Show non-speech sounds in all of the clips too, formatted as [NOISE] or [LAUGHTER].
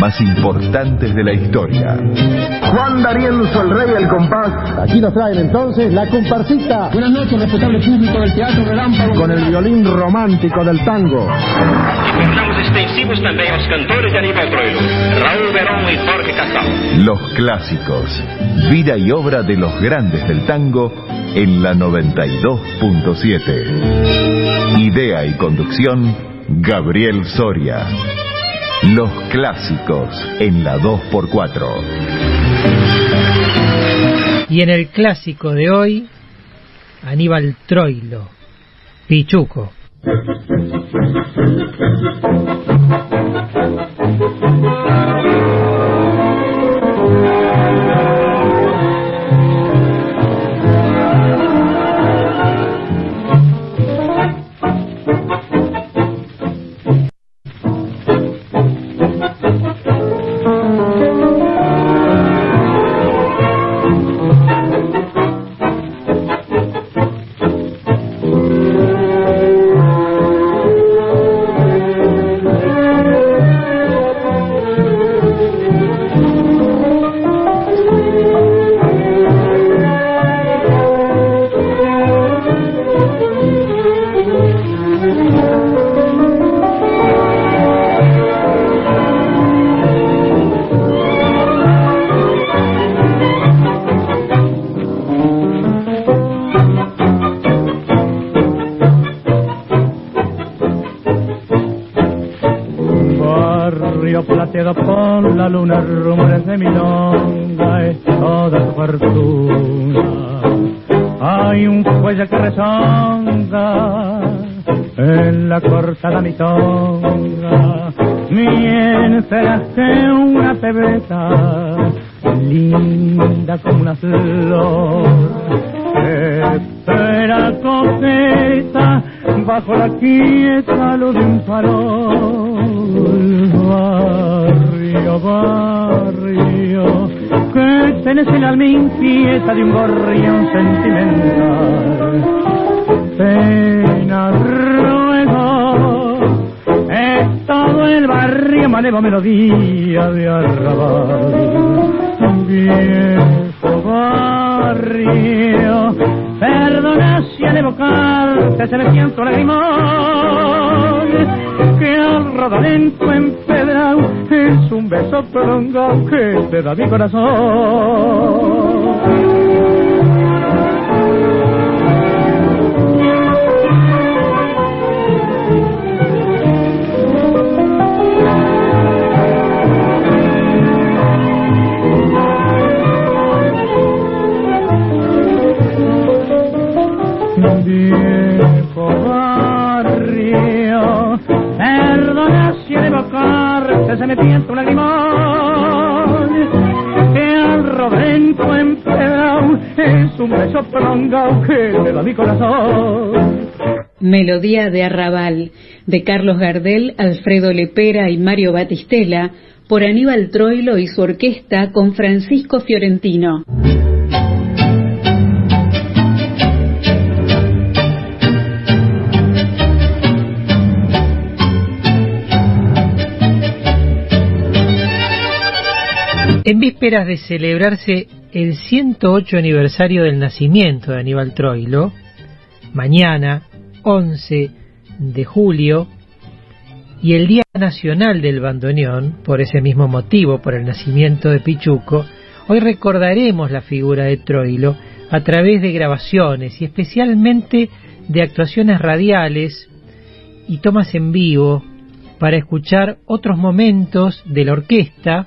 más importantes de la historia. Juan D'Arienzo, el rey del compás. Aquí nos traen entonces la comparsita. Buenas noches, respetable público del Teatro Relámpago. Con el violín romántico del tango. Encontramos extensivos también los cantores de Aníbal Troilo, Raúl Verón y Jorge Casal. Los clásicos, vida y obra de los grandes del tango en la 92.7. Idea y conducción, Gabriel Soria. Los clásicos en la 2x4. Y en el clásico de hoy, Aníbal Troilo, Pichuco. Mi corazón. Mi corazón. Melodía de Arrabal, de Carlos Gardel, Alfredo Lepera y Mario Batistela, por Aníbal Troilo y su orquesta con Francisco Fiorentino. En vísperas de celebrarse el 108 aniversario del nacimiento de Aníbal Troilo, mañana 11 de julio, y el Día Nacional del Bandoneón, por ese mismo motivo, por el nacimiento de Pichuco, hoy recordaremos la figura de Troilo a través de grabaciones y especialmente de actuaciones radiales y tomas en vivo para escuchar otros momentos de la orquesta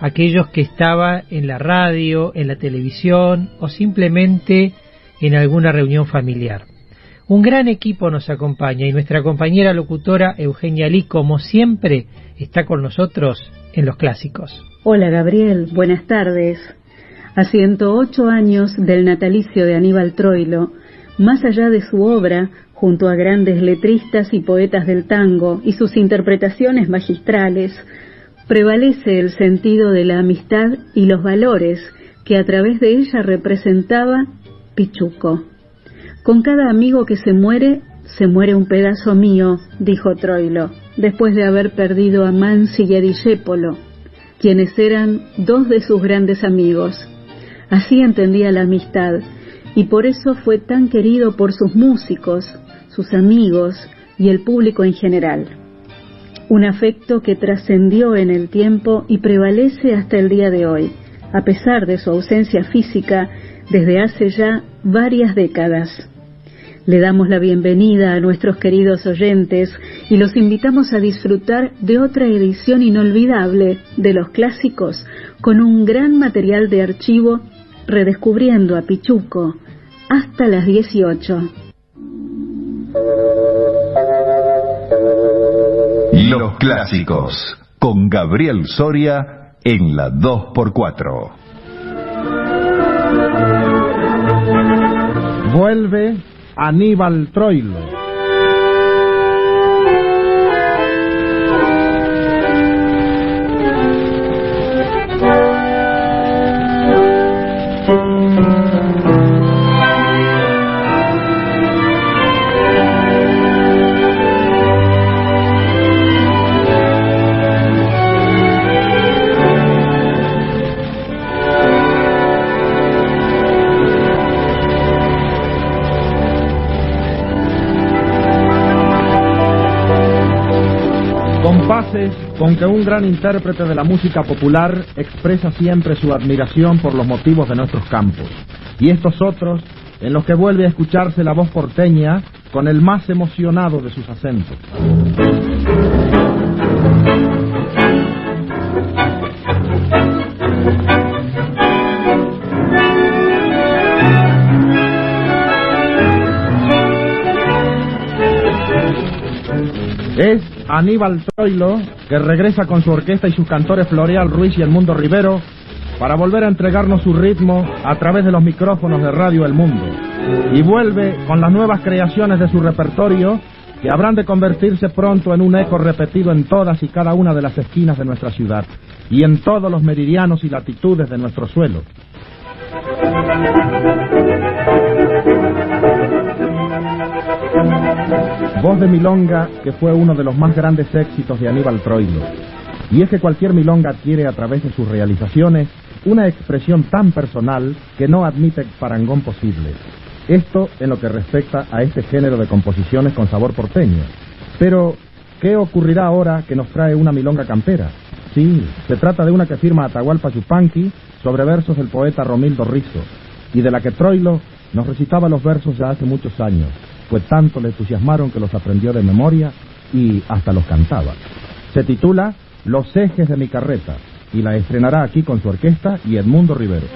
aquellos que estaban en la radio, en la televisión o simplemente en alguna reunión familiar. Un gran equipo nos acompaña y nuestra compañera locutora Eugenia Lee, como siempre, está con nosotros en los clásicos. Hola Gabriel, buenas tardes. A 108 años del natalicio de Aníbal Troilo, más allá de su obra, junto a grandes letristas y poetas del tango y sus interpretaciones magistrales, prevalece el sentido de la amistad y los valores que a través de ella representaba Pichuco. Con cada amigo que se muere, se muere un pedazo mío, dijo Troilo, después de haber perdido a Mansi y a Discépolo, quienes eran dos de sus grandes amigos. Así entendía la amistad, y por eso fue tan querido por sus músicos, sus amigos y el público en general. Un afecto que trascendió en el tiempo y prevalece hasta el día de hoy, a pesar de su ausencia física desde hace ya varias décadas. Le damos la bienvenida a nuestros queridos oyentes y los invitamos a disfrutar de otra edición inolvidable de los clásicos con un gran material de archivo redescubriendo a Pichuco hasta las 18. Los clásicos con Gabriel Soria en la 2x4. Vuelve Aníbal Troilo. Con que un gran intérprete de la música popular expresa siempre su admiración por los motivos de nuestros campos. Y estos otros, en los que vuelve a escucharse la voz porteña con el más emocionado de sus acentos. Aníbal Troilo, que regresa con su orquesta y sus cantores Floreal Ruiz y El Mundo Rivero para volver a entregarnos su ritmo a través de los micrófonos de Radio El Mundo. Y vuelve con las nuevas creaciones de su repertorio que habrán de convertirse pronto en un eco repetido en todas y cada una de las esquinas de nuestra ciudad y en todos los meridianos y latitudes de nuestro suelo. Voz de milonga que fue uno de los más grandes éxitos de Aníbal Troilo. Y es que cualquier milonga adquiere a través de sus realizaciones una expresión tan personal que no admite parangón posible. Esto en lo que respecta a este género de composiciones con sabor porteño. Pero, ¿qué ocurrirá ahora que nos trae una milonga campera? Sí, se trata de una que firma Atahualpa Yupanqui sobre versos del poeta Romildo Rizo, y de la que Troilo nos recitaba los versos ya hace muchos años, pues tanto le entusiasmaron que los aprendió de memoria y hasta los cantaba. Se titula Los ejes de mi carreta y la estrenará aquí con su orquesta y Edmundo Rivero.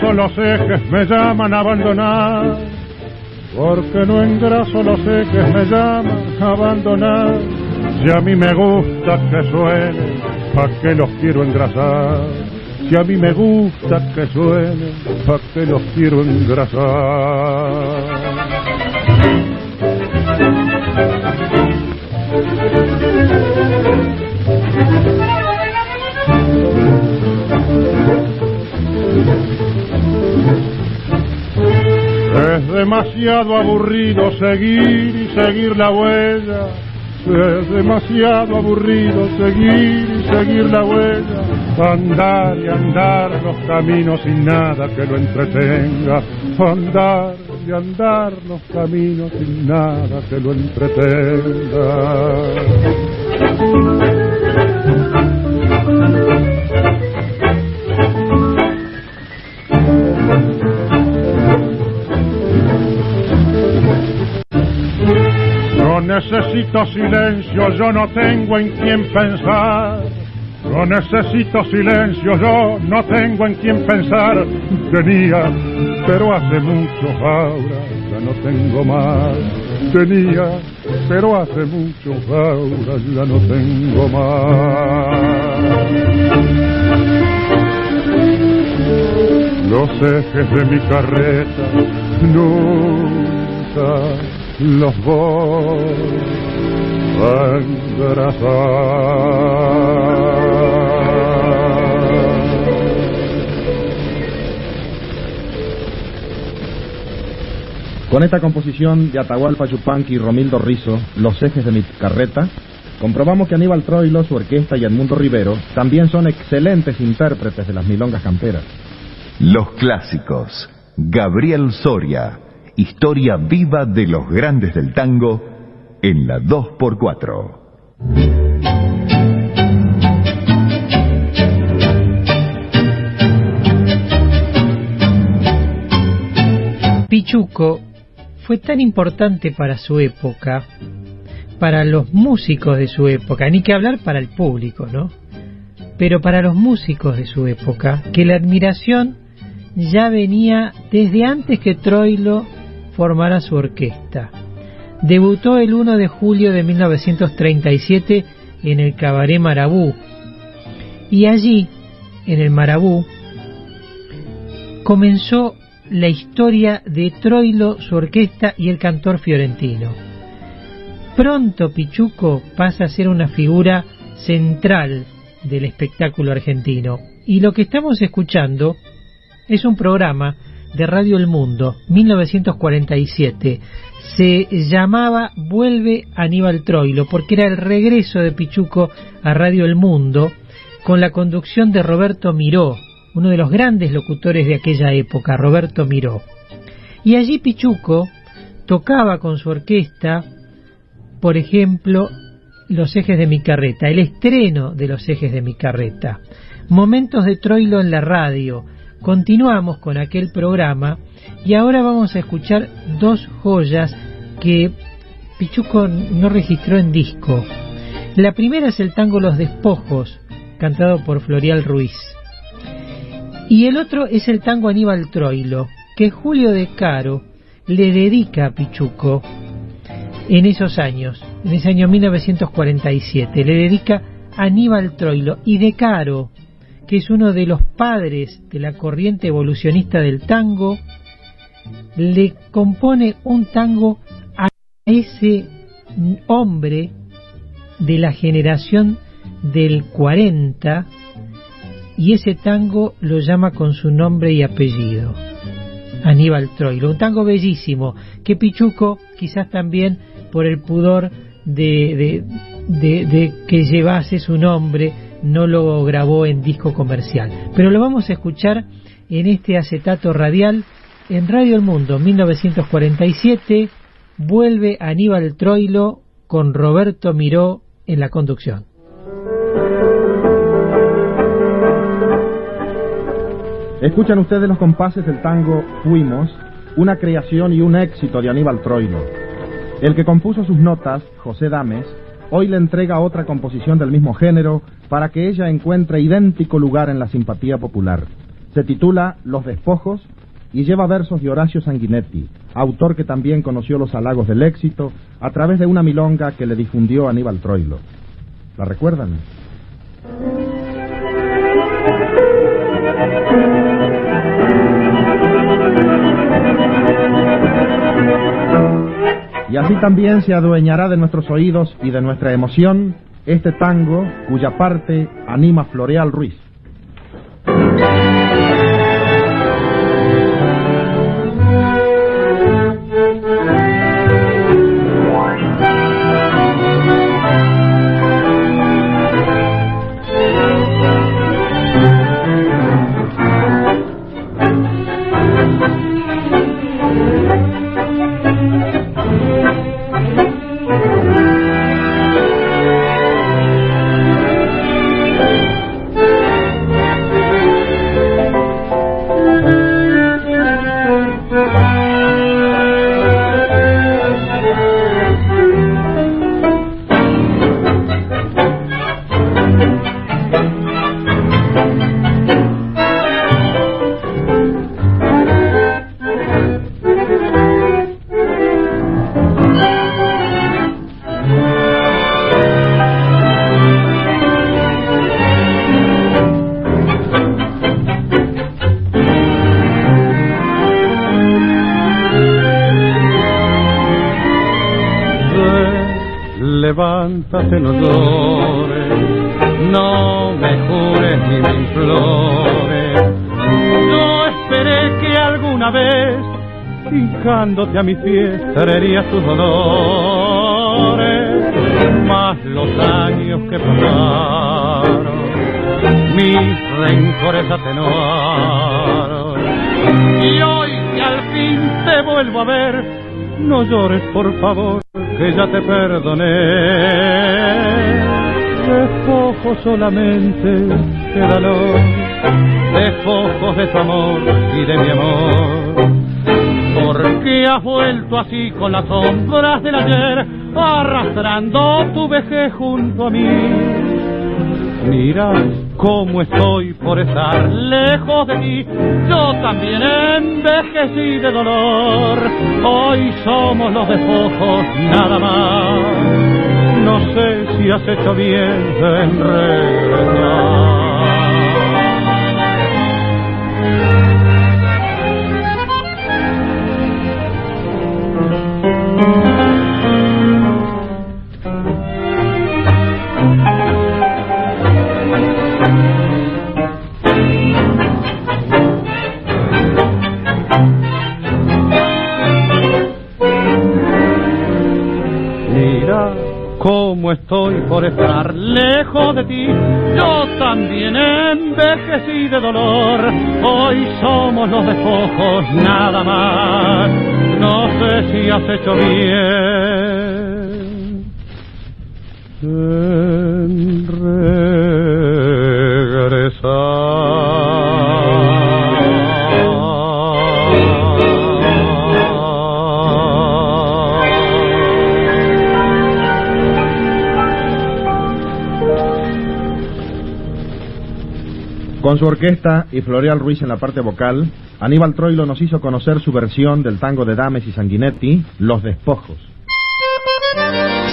Engraso los ejes me llaman a abandonar. Porque no engraso los ejes me llaman a abandonar. Si a mí me gusta que suenen, ¿pa' qué los quiero engrasar? Si a mí me gusta que suenen, ¿pa' qué los quiero engrasar? Demasiado aburrido seguir y seguir la huella. Es demasiado aburrido seguir y seguir la huella, andar y andar los caminos sin nada que lo entretenga, andar y andar los caminos sin nada que lo entretenga. Necesito silencio, yo no tengo en quién pensar. Yo necesito silencio, yo no tengo en quién pensar. Tenía, pero hace mucho ahora ya no tengo más. Tenía, pero hace mucho ahora ya no tengo más. Los ejes de mi carreta nunca los voy a Con esta composición de Atahualpa Yupanqui y Romildo Rizo, Los ejes de mi carreta, comprobamos que Aníbal Troilo, su orquesta y Edmundo Rivero también son excelentes intérpretes de las milongas camperas. Los clásicos. Gabriel Soria. Historia viva de los grandes del tango en la 2x4. Pichuco fue tan importante para su época, para los músicos de su época, ni que hablar para el público, ¿no? Pero para los músicos de su época, que la admiración ya venía desde antes que Troilo formara su orquesta. Debutó el 1 de julio de 1937 en el Cabaret Marabú y allí, en el Marabú, comenzó la historia de Troilo, su orquesta y el cantor fiorentino. Pronto Pichuco pasa a ser una figura central del espectáculo argentino y lo que estamos escuchando es un programa de Radio El Mundo, 1947. Se llamaba Vuelve Aníbal Troilo, porque era el regreso de Pichuco a Radio El Mundo, con la conducción de Roberto Miró, uno de los grandes locutores de aquella época, Roberto Miró. Y allí Pichuco tocaba con su orquesta, por ejemplo, Los ejes de mi carreta, el estreno de Los ejes de mi carreta, momentos de Troilo en la radio, Continuamos con aquel programa y ahora vamos a escuchar dos joyas que Pichuco no registró en disco. La primera es el tango Los Despojos, cantado por Florial Ruiz. Y el otro es el tango Aníbal Troilo, que Julio de Caro le dedica a Pichuco en esos años, en ese año 1947. Le dedica Aníbal Troilo y de Caro que es uno de los padres de la corriente evolucionista del tango, le compone un tango a ese hombre de la generación del 40 y ese tango lo llama con su nombre y apellido, Aníbal Troilo. Un tango bellísimo que Pichuco, quizás también por el pudor de, de, de que llevase su nombre, no lo grabó en disco comercial. Pero lo vamos a escuchar en este acetato radial en Radio El Mundo 1947. Vuelve Aníbal Troilo con Roberto Miró en la conducción. Escuchan ustedes los compases del tango Fuimos, una creación y un éxito de Aníbal Troilo. El que compuso sus notas, José Dames, hoy le entrega otra composición del mismo género para que ella encuentre idéntico lugar en la simpatía popular. Se titula Los despojos y lleva versos de Horacio Sanguinetti, autor que también conoció los halagos del éxito a través de una milonga que le difundió Aníbal Troilo. ¿La recuerdan? Y así también se adueñará de nuestros oídos y de nuestra emoción este tango cuya parte anima Floreal Ruiz. Hincándote a mis pies, traerías tus dolores, más los años que pasaron, mis rencores atenuaron. Y hoy que al fin te vuelvo a ver, no llores por favor que ya te perdoné. Despojo solamente, quédalo, despojos de tu amor y de mi amor. Porque has vuelto así con las sombras del ayer, arrastrando tu vejez junto a mí. Mira cómo estoy por estar lejos de ti. Yo también envejecí de dolor. Hoy somos los despojos, nada más. No sé si has hecho bien en regresar. Cómo estoy por estar lejos de ti. Yo también envejecí de dolor. Hoy somos los despojos, nada más. No sé si has hecho bien. En Con su orquesta y Floreal Ruiz en la parte vocal, Aníbal Troilo nos hizo conocer su versión del tango de Dames y Sanguinetti, Los Despojos.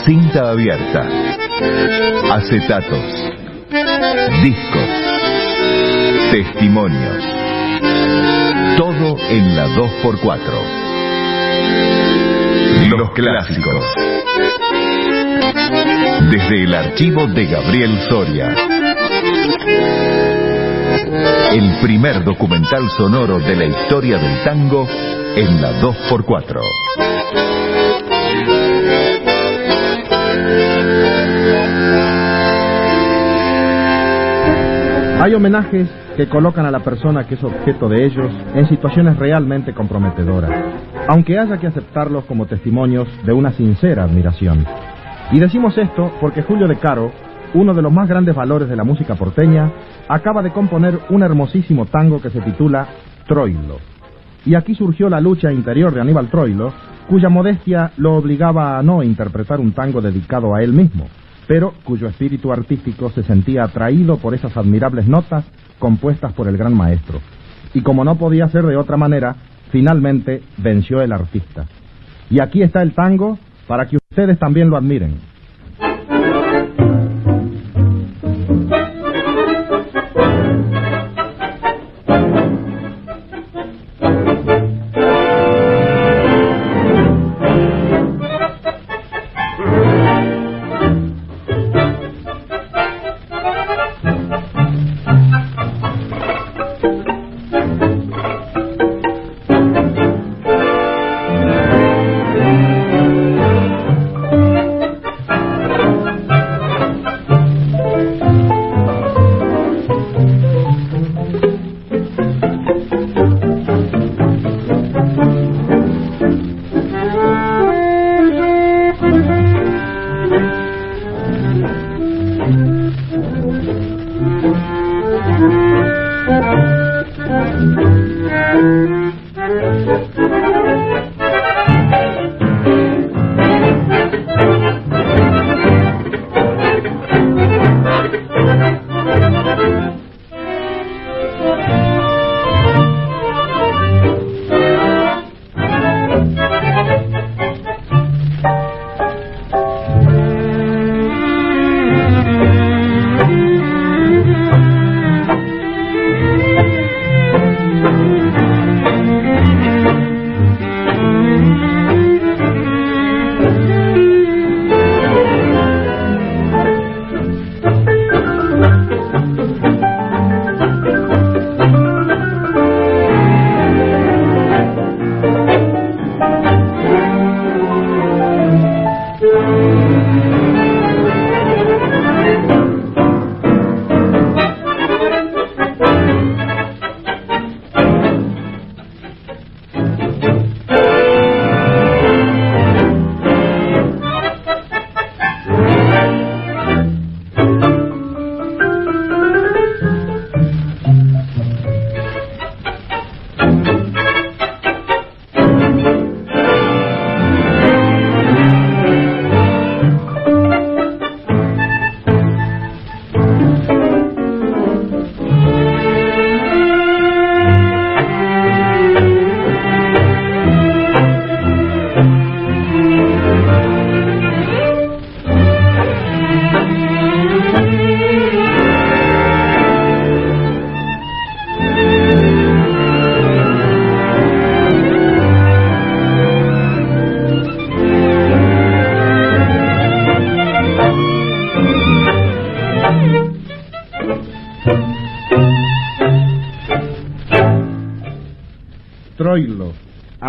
Cinta abierta. Acetatos. Discos. Testimonios. Todo en la 2x4. Los clásicos. Desde el archivo de Gabriel Soria. El primer documental sonoro de la historia del tango en la 2x4. Hay homenajes que colocan a la persona que es objeto de ellos en situaciones realmente comprometedoras, aunque haya que aceptarlos como testimonios de una sincera admiración. Y decimos esto porque Julio de Caro, uno de los más grandes valores de la música porteña, acaba de componer un hermosísimo tango que se titula Troilo. Y aquí surgió la lucha interior de Aníbal Troilo, cuya modestia lo obligaba a no interpretar un tango dedicado a él mismo, pero cuyo espíritu artístico se sentía atraído por esas admirables notas compuestas por el gran maestro. Y como no podía ser de otra manera, finalmente venció el artista. Y aquí está el tango para que ustedes también lo admiren.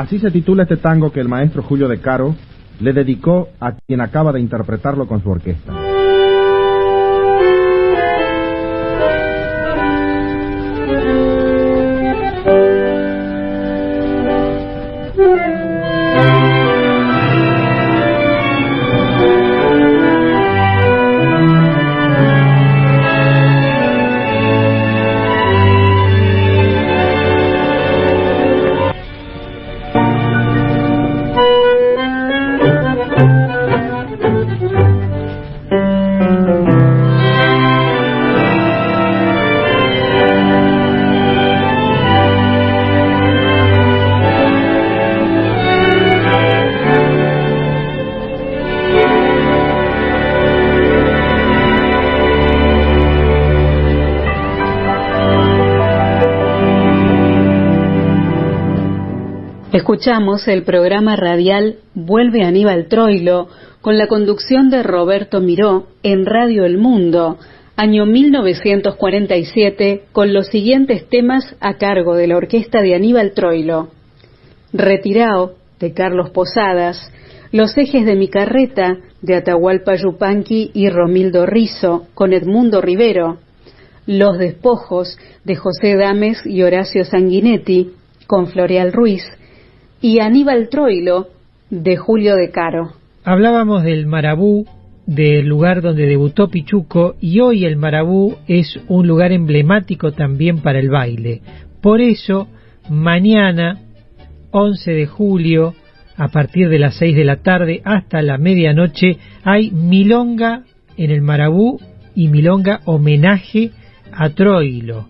Así se titula este tango que el maestro Julio de Caro le dedicó a quien acaba de interpretarlo con su orquesta. Escuchamos el programa radial Vuelve Aníbal Troilo con la conducción de Roberto Miró en Radio El Mundo, año 1947, con los siguientes temas a cargo de la orquesta de Aníbal Troilo. Retirao, de Carlos Posadas, Los ejes de mi carreta, de Atahualpa Yupanqui y Romildo Rizo, con Edmundo Rivero. Los despojos, de José Dames y Horacio Sanguinetti, con Floreal Ruiz y Aníbal Troilo de Julio de Caro. Hablábamos del Marabú, del lugar donde debutó Pichuco, y hoy el Marabú es un lugar emblemático también para el baile. Por eso, mañana, 11 de julio, a partir de las 6 de la tarde hasta la medianoche, hay milonga en el Marabú y milonga homenaje a Troilo.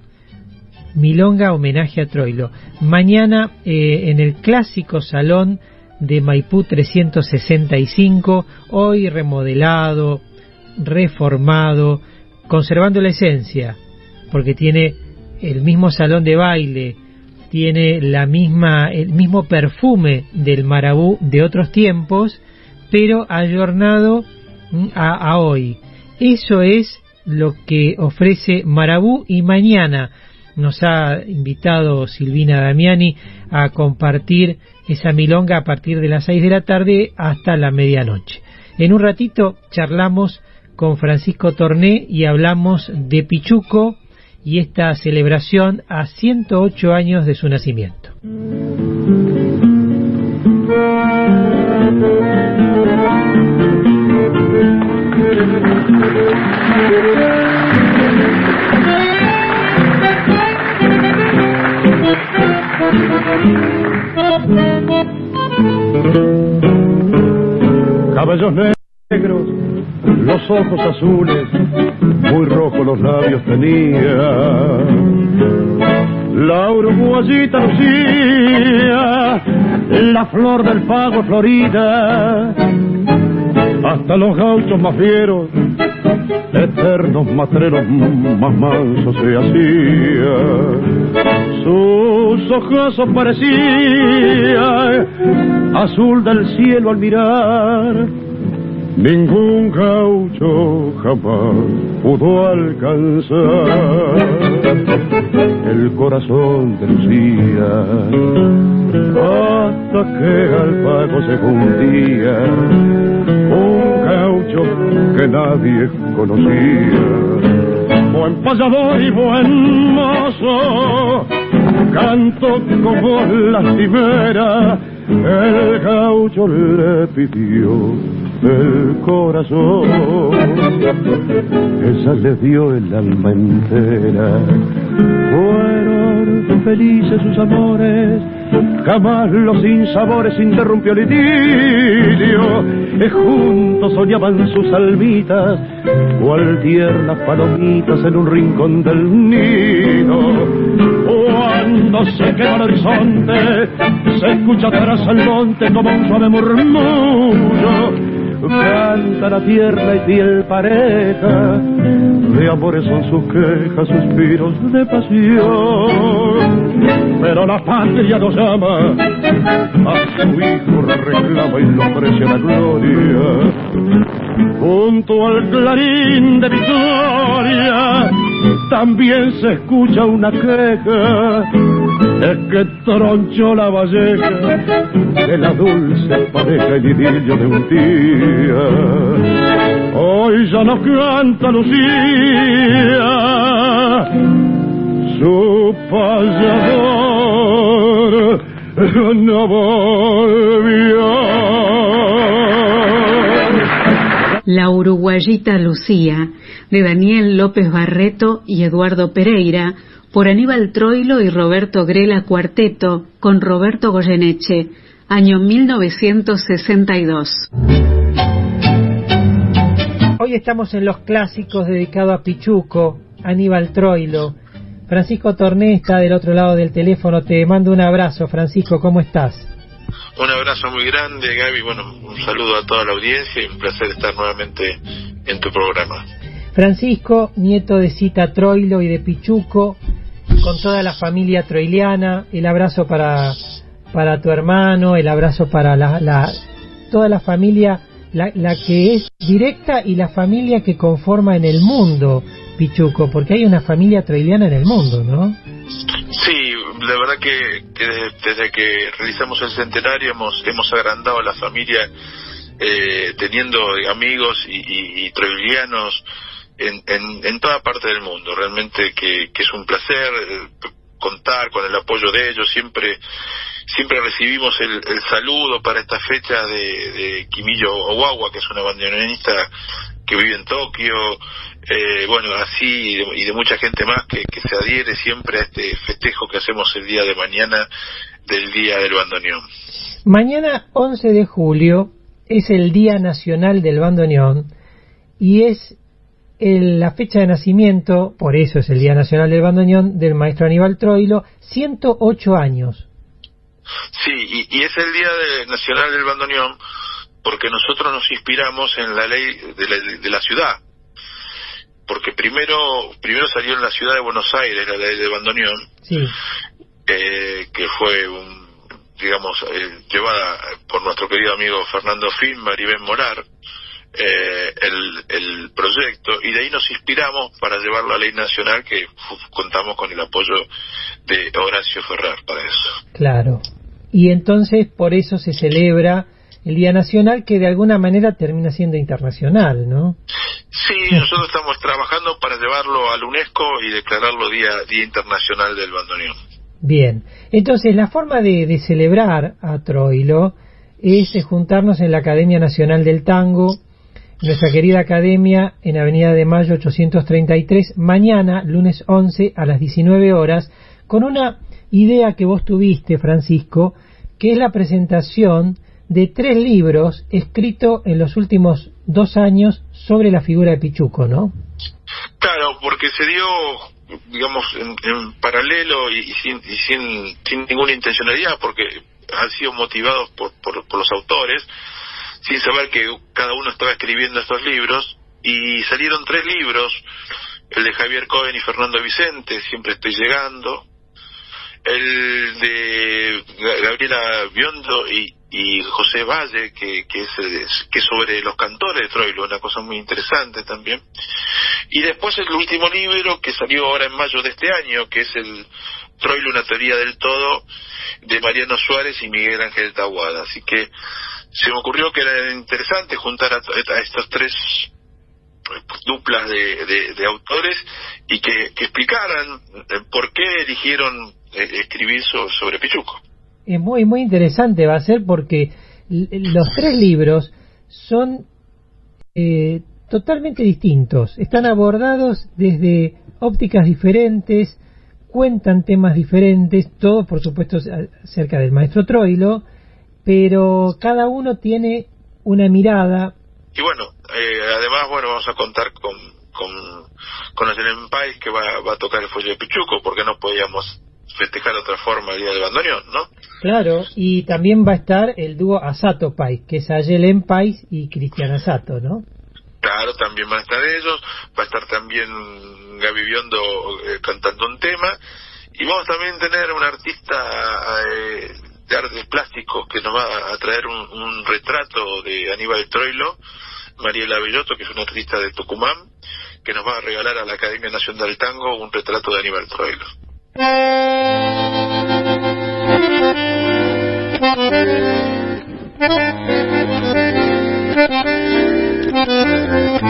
Milonga homenaje a Troilo. Mañana eh, en el clásico salón de Maipú 365, hoy remodelado, reformado, conservando la esencia, porque tiene el mismo salón de baile, tiene la misma, el mismo perfume del marabú de otros tiempos, pero ayornado mm, a, a hoy. Eso es lo que ofrece Marabú y mañana nos ha invitado Silvina Damiani a compartir esa milonga a partir de las 6 de la tarde hasta la medianoche. En un ratito charlamos con Francisco Torné y hablamos de Pichuco y esta celebración a 108 años de su nacimiento. [LAUGHS] Cabellos negros, los ojos azules, muy rojos los labios tenía. La uruguayita lucía, la flor del pago florida, hasta los gauchos más fieros eternos matreros más mansos se hacía. Sus ojos parecían azul del cielo al mirar. Ningún gaucho jamás pudo alcanzar el corazón de Lucía hasta que al pago se gaucho que nadie conocía. Buen payador y buen mozo, canto como lastimera, el gaucho le pidió el corazón. Esa le dio el alma entera. Fueron felices sus amores, jamás los sinsabores interrumpió el idilio. Y juntos soñaban sus almitas, cual tiernas palomitas en un rincón del nido. Cuando se quema el horizonte, se escucha tras el monte como un suave murmullo canta la tierra y fiel pareja, de amores son sus quejas, suspiros de pasión. Pero la patria nos llama, a su hijo reclama y lo aprecia la gloria. Junto al clarín de victoria, también se escucha una queja es que tronchó la valleja de la dulce pareja y idilio de un día. Hoy ya no canta Lucía, su payador no volvió. La uruguayita Lucía, de Daniel López Barreto y Eduardo Pereira, por Aníbal Troilo y Roberto Grela Cuarteto, con Roberto Goyeneche, año 1962. Hoy estamos en los clásicos dedicados a Pichuco, Aníbal Troilo. Francisco Torné está del otro lado del teléfono. Te mando un abrazo, Francisco. ¿Cómo estás? Un abrazo muy grande, Gaby. Bueno, un saludo a toda la audiencia y un placer estar nuevamente en tu programa. Francisco, nieto de Cita Troilo y de Pichuco, con toda la familia troiliana, el abrazo para, para tu hermano, el abrazo para la, la toda la familia, la, la que es directa y la familia que conforma en el mundo Pichuco, porque hay una familia troiliana en el mundo, ¿no? Sí, la verdad que, que desde que realizamos el centenario hemos, hemos agrandado la familia eh, teniendo amigos y, y, y en, en, en, toda parte del mundo. Realmente que, que es un placer eh, contar con el apoyo de ellos. Siempre siempre recibimos el, el saludo para esta fecha de, de Kimillo Owawa, que es una bandoneonista que vive en Tokio, eh, bueno, así y de, y de, mucha gente más que, que se adhiere siempre a este festejo que hacemos el día de mañana del Día del Bandoneón. Mañana 11 de julio es el Día Nacional del Bandoneón y es el, la fecha de nacimiento, por eso es el Día Nacional del Bandoneón, del maestro Aníbal Troilo, 108 años. Sí, y, y es el Día de, Nacional del Bandoneón porque nosotros nos inspiramos en la ley de la, de la ciudad, porque primero primero salió en la ciudad de Buenos Aires la ley de bandoneón sí. eh, que fue un digamos eh, llevada por nuestro querido amigo Fernando Fin Maribén Morar eh, el, el proyecto y de ahí nos inspiramos para llevar la ley nacional que contamos con el apoyo de Horacio Ferrer para eso claro y entonces por eso se celebra el Día Nacional que de alguna manera termina siendo internacional, ¿no? Sí, [LAUGHS] nosotros estamos trabajando para llevarlo al UNESCO y declararlo Día, Día Internacional del Bandoneón. Bien, entonces la forma de, de celebrar a Troilo es juntarnos en la Academia Nacional del Tango, nuestra querida academia en Avenida de Mayo 833, mañana, lunes 11 a las 19 horas, con una idea que vos tuviste, Francisco, que es la presentación de tres libros escritos en los últimos dos años sobre la figura de Pichuco, ¿no? Claro, porque se dio, digamos, en, paralelo y, sin, y sin, sin ninguna intencionalidad, porque han sido motivados por, por los autores, sin saber que cada uno estaba escribiendo estos libros, y salieron tres libros, el de Javier Cohen y Fernando Vicente, Siempre estoy llegando, el de Gabriela Biondo y, y José Valle, que, que, es, que sobre los cantores de Troilo, una cosa muy interesante también. Y después el último libro que salió ahora en mayo de este año, que es el Troilo, una teoría del todo, de Mariano Suárez y Miguel Ángel Tahuada. Así que se me ocurrió que era interesante juntar a, a estos tres duplas de, de, autores y que, que, explicaran por qué eligieron escribir so, sobre Pichuco. Es muy, muy interesante va a ser porque los tres libros son eh, totalmente distintos, están abordados desde ópticas diferentes, cuentan temas diferentes, todo por supuesto acerca del maestro Troilo, pero cada uno tiene una mirada. Y bueno, eh, además, bueno, vamos a contar con, con, con el que va, va a tocar el follo de Pichuco, porque no podíamos festejar de otra forma el día del bandoneón, ¿no? Claro, y también va a estar el dúo Asato Pais, que es Ayelen Pais y Cristian Asato, ¿no? Claro, también van a estar ellos, va a estar también Gaby Biondo eh, cantando un tema, y vamos también a tener un artista eh, de arte plástico que nos va a traer un, un retrato de Aníbal Troilo, Mariela Bellotto, que es una artista de Tucumán, que nos va a regalar a la Academia Nacional del Tango un retrato de Aníbal Troilo. Thank you.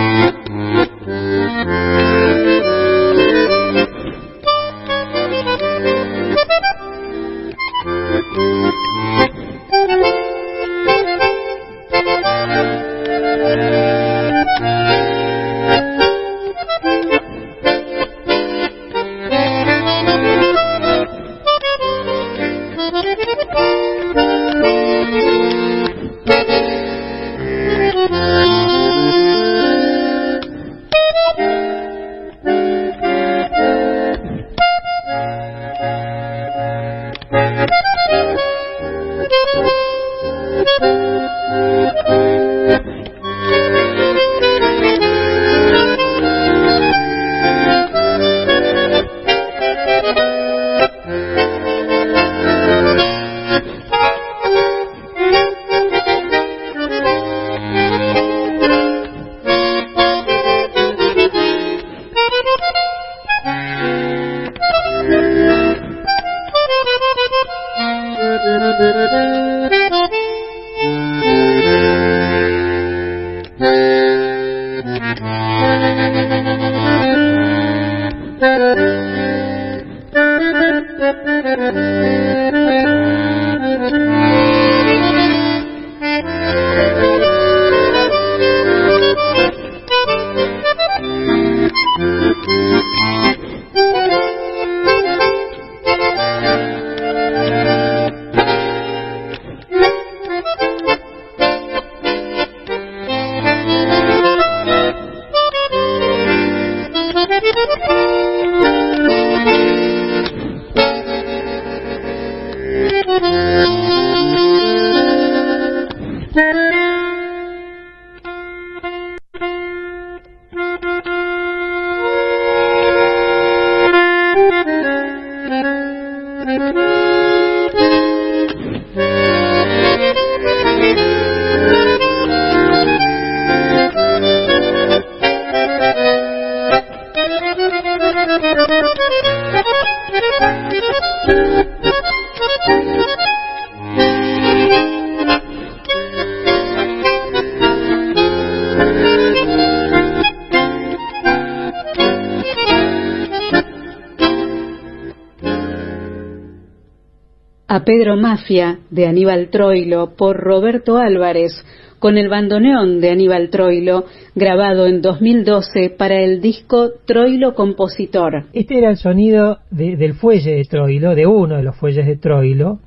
Pedro Mafia de Aníbal Troilo por Roberto Álvarez con el bandoneón de Aníbal Troilo grabado en 2012 para el disco Troilo Compositor. Este era el sonido de- del fuelle de Troilo, de uno de los fuelles de Troilo,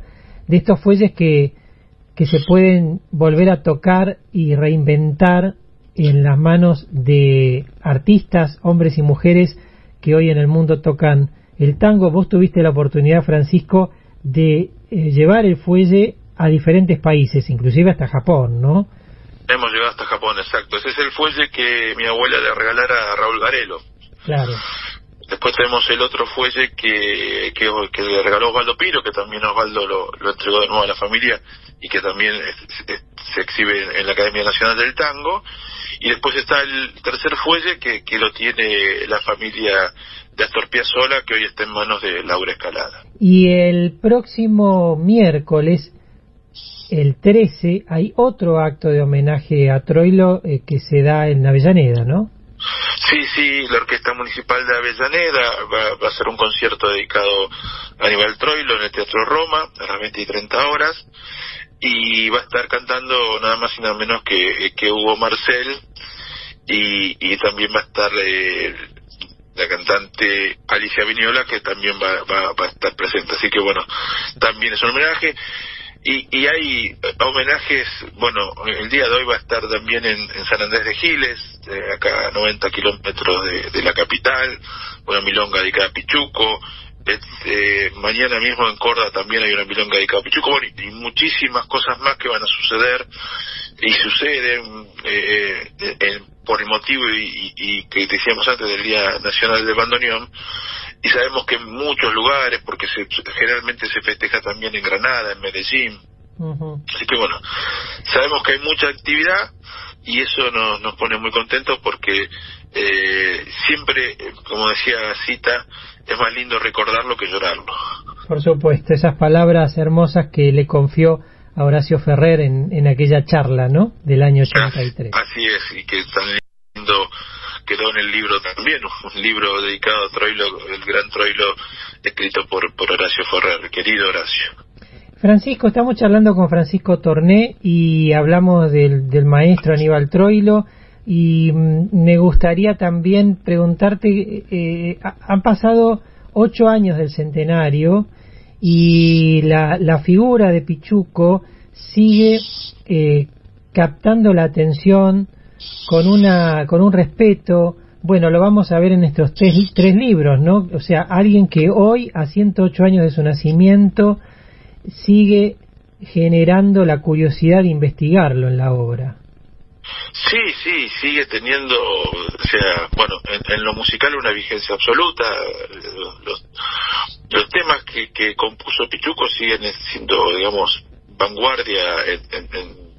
de estos fuelles que, que se pueden volver a tocar y reinventar en las manos de artistas, hombres y mujeres que hoy en el mundo tocan el tango. Vos tuviste la oportunidad, Francisco, de eh, llevar el fuelle a diferentes países, inclusive hasta Japón, ¿no? Hemos llegado hasta Japón, exacto. Ese es el fuelle que mi abuela le regalara a Raúl Garelo. Claro. Después tenemos el otro fuelle que, que, le regaló Osvaldo Piro, que también Osvaldo lo, lo entregó de nuevo a la familia y que también se exhibe en, en la Academia Nacional del Tango. Y después está el tercer fuelle que, que lo tiene la familia de Astor Piazzolla, que hoy está en manos de Laura Escalada. Y el próximo miércoles, el 13, hay otro acto de homenaje a Troilo eh, que se da en Avellaneda, ¿no? Sí, sí, la Orquesta Municipal de Avellaneda va, a hacer un concierto dedicado a Aníbal Troilo en el Teatro Roma a las 20 y 30 horas y va a estar cantando nada más y nada menos que, Hugo Marcel y, y también va a estar eh, la cantante Alicia Viñola que también va, va, va a estar presente. Así que bueno, también es un homenaje. Y, y hay homenajes, bueno, el día de hoy va a estar también en, San Andrés de Giles, eh, acá a 90 kilómetros de, la capital, una milonga dedicada a Pichuco. Este, mañana mismo en Córdoba también hay una milonga dedicada a bueno, y, y muchísimas cosas más que van a suceder y suceden eh, eh, en- por el motivo y, y- y que decíamos antes del Día Nacional del Bandoneón y sabemos que en muchos lugares porque se, generalmente se festeja también en Granada, en Medellín, Así que bueno, sabemos que hay mucha actividad y eso nos, nos pone muy contentos porque eh, siempre, como decía Cita, es más lindo recordarlo que llorarlo. Por supuesto, esas palabras hermosas que le confió a Horacio Ferrer en, en aquella charla, ¿no? Del año 83. Así es, y que lindo quedó en el libro también, [LAUGHS] un libro dedicado a Troilo, el gran Troilo, escrito por, por Horacio Ferrer, querido Horacio. Francisco, estamos charlando con Francisco Torné y hablamos del, del maestro Aníbal Troilo y mm, me gustaría también preguntarte, eh, han pasado ocho años del centenario y la, la figura de Pichuco sigue eh, captando la atención con una con un respeto bueno lo vamos a ver en estos tres, tres libros no o sea alguien que hoy a 108 años de su nacimiento sigue generando la curiosidad de investigarlo en la obra Sí, sí, sigue teniendo, o sea, bueno, en, lo musical una vigencia absoluta. Los, los temas que, que compuso Pichuco siguen siendo, digamos, vanguardia.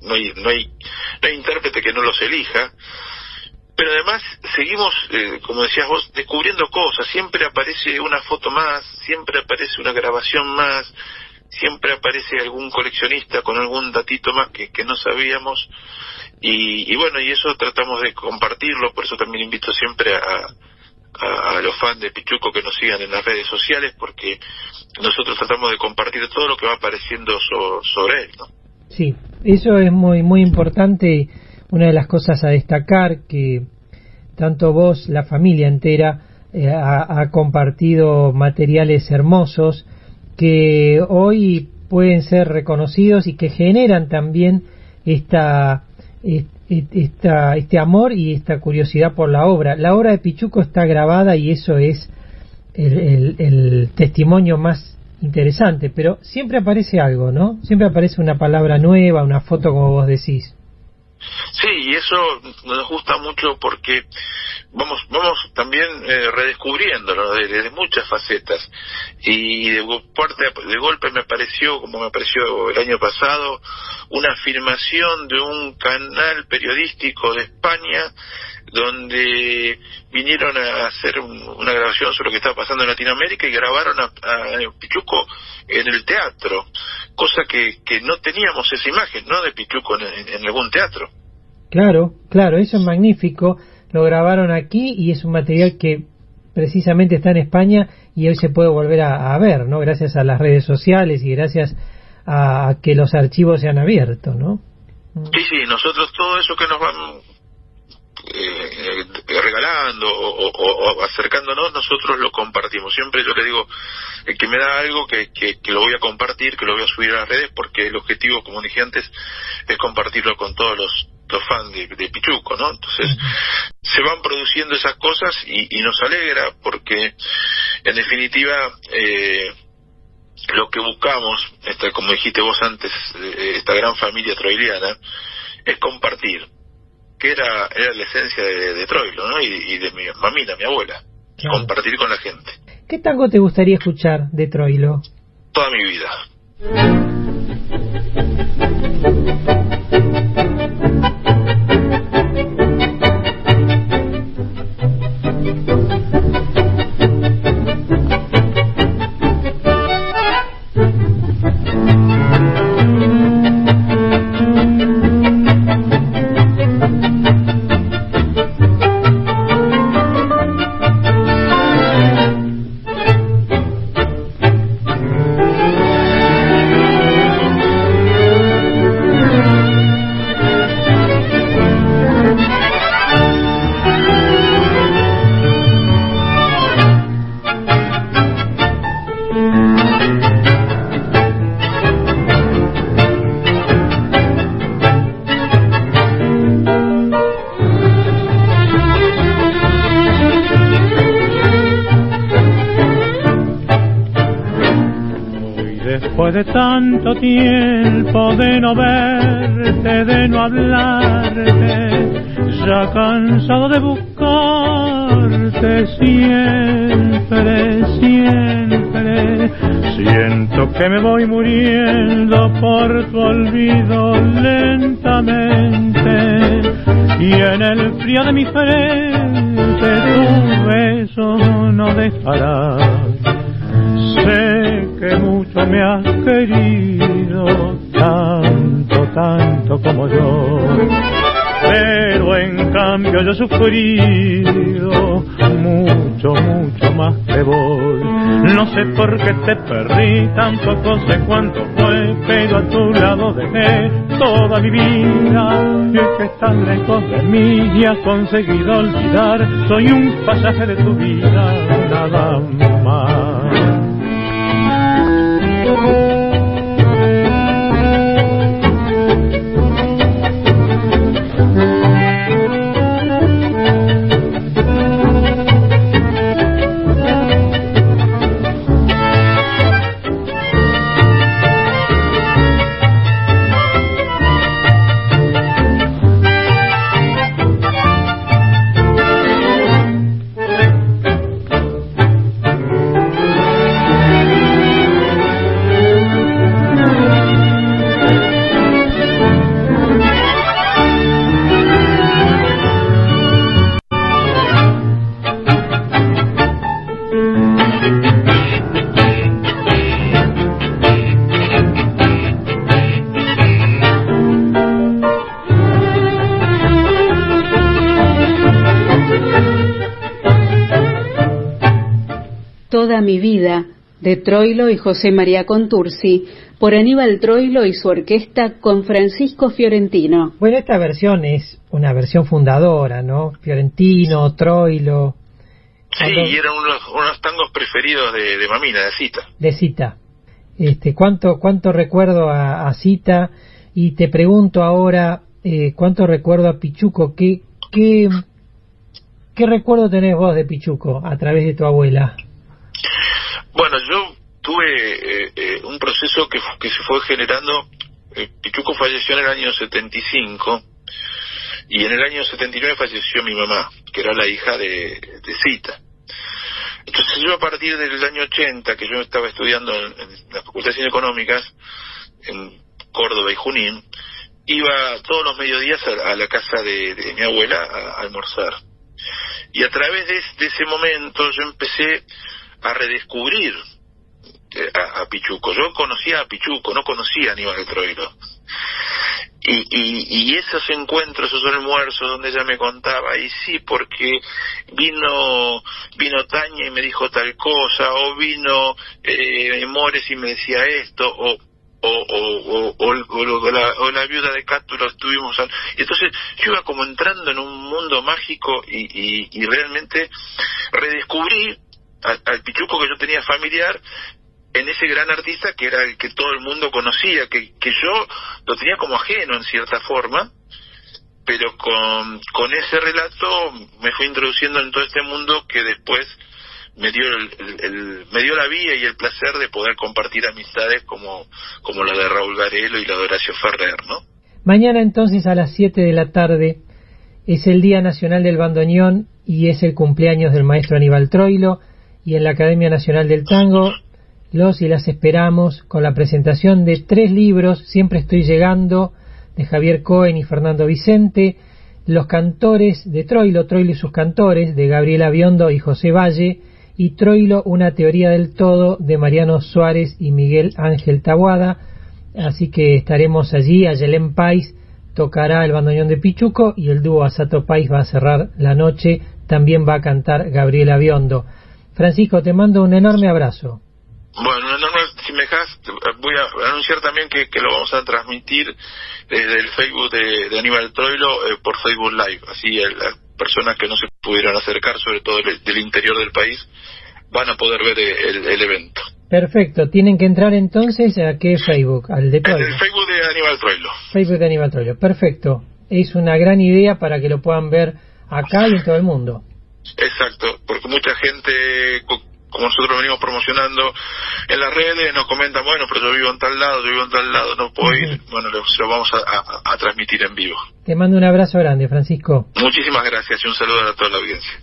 no, hay, no, hay, no hay intérprete que no los elija. Pero además seguimos, eh, como decías vos, descubriendo cosas. Siempre aparece una foto más, siempre aparece una grabación más, siempre aparece algún coleccionista con algún datito más que, que no sabíamos y, bueno, y eso tratamos de compartirlo, por eso también invito siempre a, a, los fans de Pichuco que nos sigan en las redes sociales, porque nosotros tratamos de compartir todo lo que va apareciendo sobre él. ¿no? Sí, eso es muy, muy importante. Una de las cosas a destacar que tanto vos, la familia entera, eh, ha compartido materiales hermosos que hoy pueden ser reconocidos y que generan también esta esta, este amor y esta curiosidad por la obra. La obra de Pichuco está grabada y eso es el, el, testimonio más interesante, pero siempre aparece algo, ¿no? Siempre aparece una palabra nueva, una foto como vos decís. Sí, y eso nos gusta mucho porque vamos vamos también eh, redescubriéndolo desde, muchas facetas. Y de, de golpe me pareció como me pareció el año pasado una afirmación de un canal periodístico de España donde vinieron a hacer una grabación sobre lo que estaba pasando en Latinoamérica y grabaron a, Pichuco en el teatro, cosa que, que no teníamos esa imagen, ¿no? De Pichuco en algún teatro. Claro, claro, eso es magnífico lo grabaron aquí y es un material que precisamente está en España y hoy se puede volver a, ver, ¿no? Gracias a las redes sociales y gracias a, que los archivos se han abierto, ¿no? Sí, sí, nosotros todo eso que nos van eh, regalando o, acercándonos, nosotros lo compartimos. Siempre yo le digo, el que me da algo que, que, que, lo voy a compartir, que lo voy a subir a las redes, porque el objetivo, como dije antes, es compartirlo con todos los los fans de, Pichuco, ¿no? Entonces, se van produciendo esas cosas y, nos alegra porque, en definitiva, eh, lo que buscamos, esta, como dijiste vos antes, eh, esta gran familia troiliana, es compartir, que era, era la esencia de, Troilo, ¿no? Y, de mi mamita, mi abuela, compartir con la gente. ¿Qué tango te gustaría escuchar de Troilo? Toda mi vida. [LAUGHS] tiempo de no verte, de no hablarte, ya cansado de buscarte No sé por qué te perdí, tampoco sé cuánto fue, pero a tu lado dejé toda mi vida. Y es que estás lejos de mí y has conseguido olvidar, soy un pasaje de tu vida, nada más. De Troilo y José María Contursi, por Aníbal Troilo y su orquesta con Francisco Fiorentino. Bueno, esta versión es una versión fundadora, ¿no? Fiorentino, Troilo. Sí, y eran unos, unos tangos preferidos de, de Mamina, de Cita. De Cita. Este, ¿cuánto, cuánto recuerdo a, a Cita? Y te pregunto ahora, eh, ¿cuánto recuerdo a Pichuco? ¿Qué, qué, ¿Qué recuerdo tenés vos de Pichuco a través de tu abuela? Bueno, yo tuve eh, eh, un proceso que, se fue generando. Eh, Pichuco falleció en el año 75 y en el año 79 falleció mi mamá, que era la hija de, de Cita. Entonces yo a partir del año 80, que yo estaba estudiando en, en la Facultad de Ciencias Económicas, en Córdoba y Junín, iba todos los mediodías a, a la casa de, mi abuela a, almorzar. Y a través de, ese momento yo empecé a redescubrir eh, a, a, Pichuco. Yo conocía a Pichuco, no conocía a Aníbal Troilo. Y, y, y, esos encuentros, esos almuerzos donde ella me contaba, y sí, porque vino vino Taña y me dijo tal cosa, o vino eh, Mores y me decía esto, o o, o, o, la, viuda de Cátulo estuvimos al... entonces yo iba como entrando en un mundo mágico y, y, y realmente redescubrí al, Pichuco que yo tenía familiar en ese gran artista que era el que todo el mundo conocía, que, que yo lo tenía como ajeno en cierta forma, pero con, con ese relato me fui introduciendo en todo este mundo que después me dio el, me dio la vía y el placer de poder compartir amistades como, como la de Raúl Garelo y la de Horacio Ferrer, ¿no? Mañana entonces a las 7 de la tarde es el Día Nacional del Bandoneón y es el cumpleaños del maestro Aníbal Troilo y en la Academia Nacional del Tango los y las esperamos con la presentación de tres libros, Siempre estoy llegando, de Javier Cohen y Fernando Vicente, Los cantores de Troilo, Troilo y sus cantores, de Gabriela Biondo y José Valle, y Troilo, una teoría del todo, de Mariano Suárez y Miguel Ángel Tabuada. Así que estaremos allí, Ayelén Pais tocará el bandoneón de Pichuco y el dúo Asato Pais va a cerrar la noche, también va a cantar Gabriela Biondo. Francisco, te mando un enorme abrazo. Bueno, una enorme, si me dejas, voy a anunciar también que, que, lo vamos a transmitir desde el Facebook de, de Aníbal Troilo eh, por Facebook Live. Así las personas que no se pudieran acercar, sobre todo del, del interior del país, van a poder ver el, el, evento. Perfecto, tienen que entrar entonces a qué Facebook, al de Troilo. El Facebook de Aníbal Troilo. Facebook de Aníbal Troilo, perfecto. Es una gran idea para que lo puedan ver acá y en todo el mundo. Exacto, porque mucha gente como nosotros venimos promocionando en las redes, nos comentan, bueno, pero yo vivo en tal lado, yo vivo en tal lado, no puedo ir. Bueno, lo, lo vamos a, a, a, transmitir en vivo. Te mando un abrazo grande, Francisco. Muchísimas gracias y un saludo a toda la audiencia.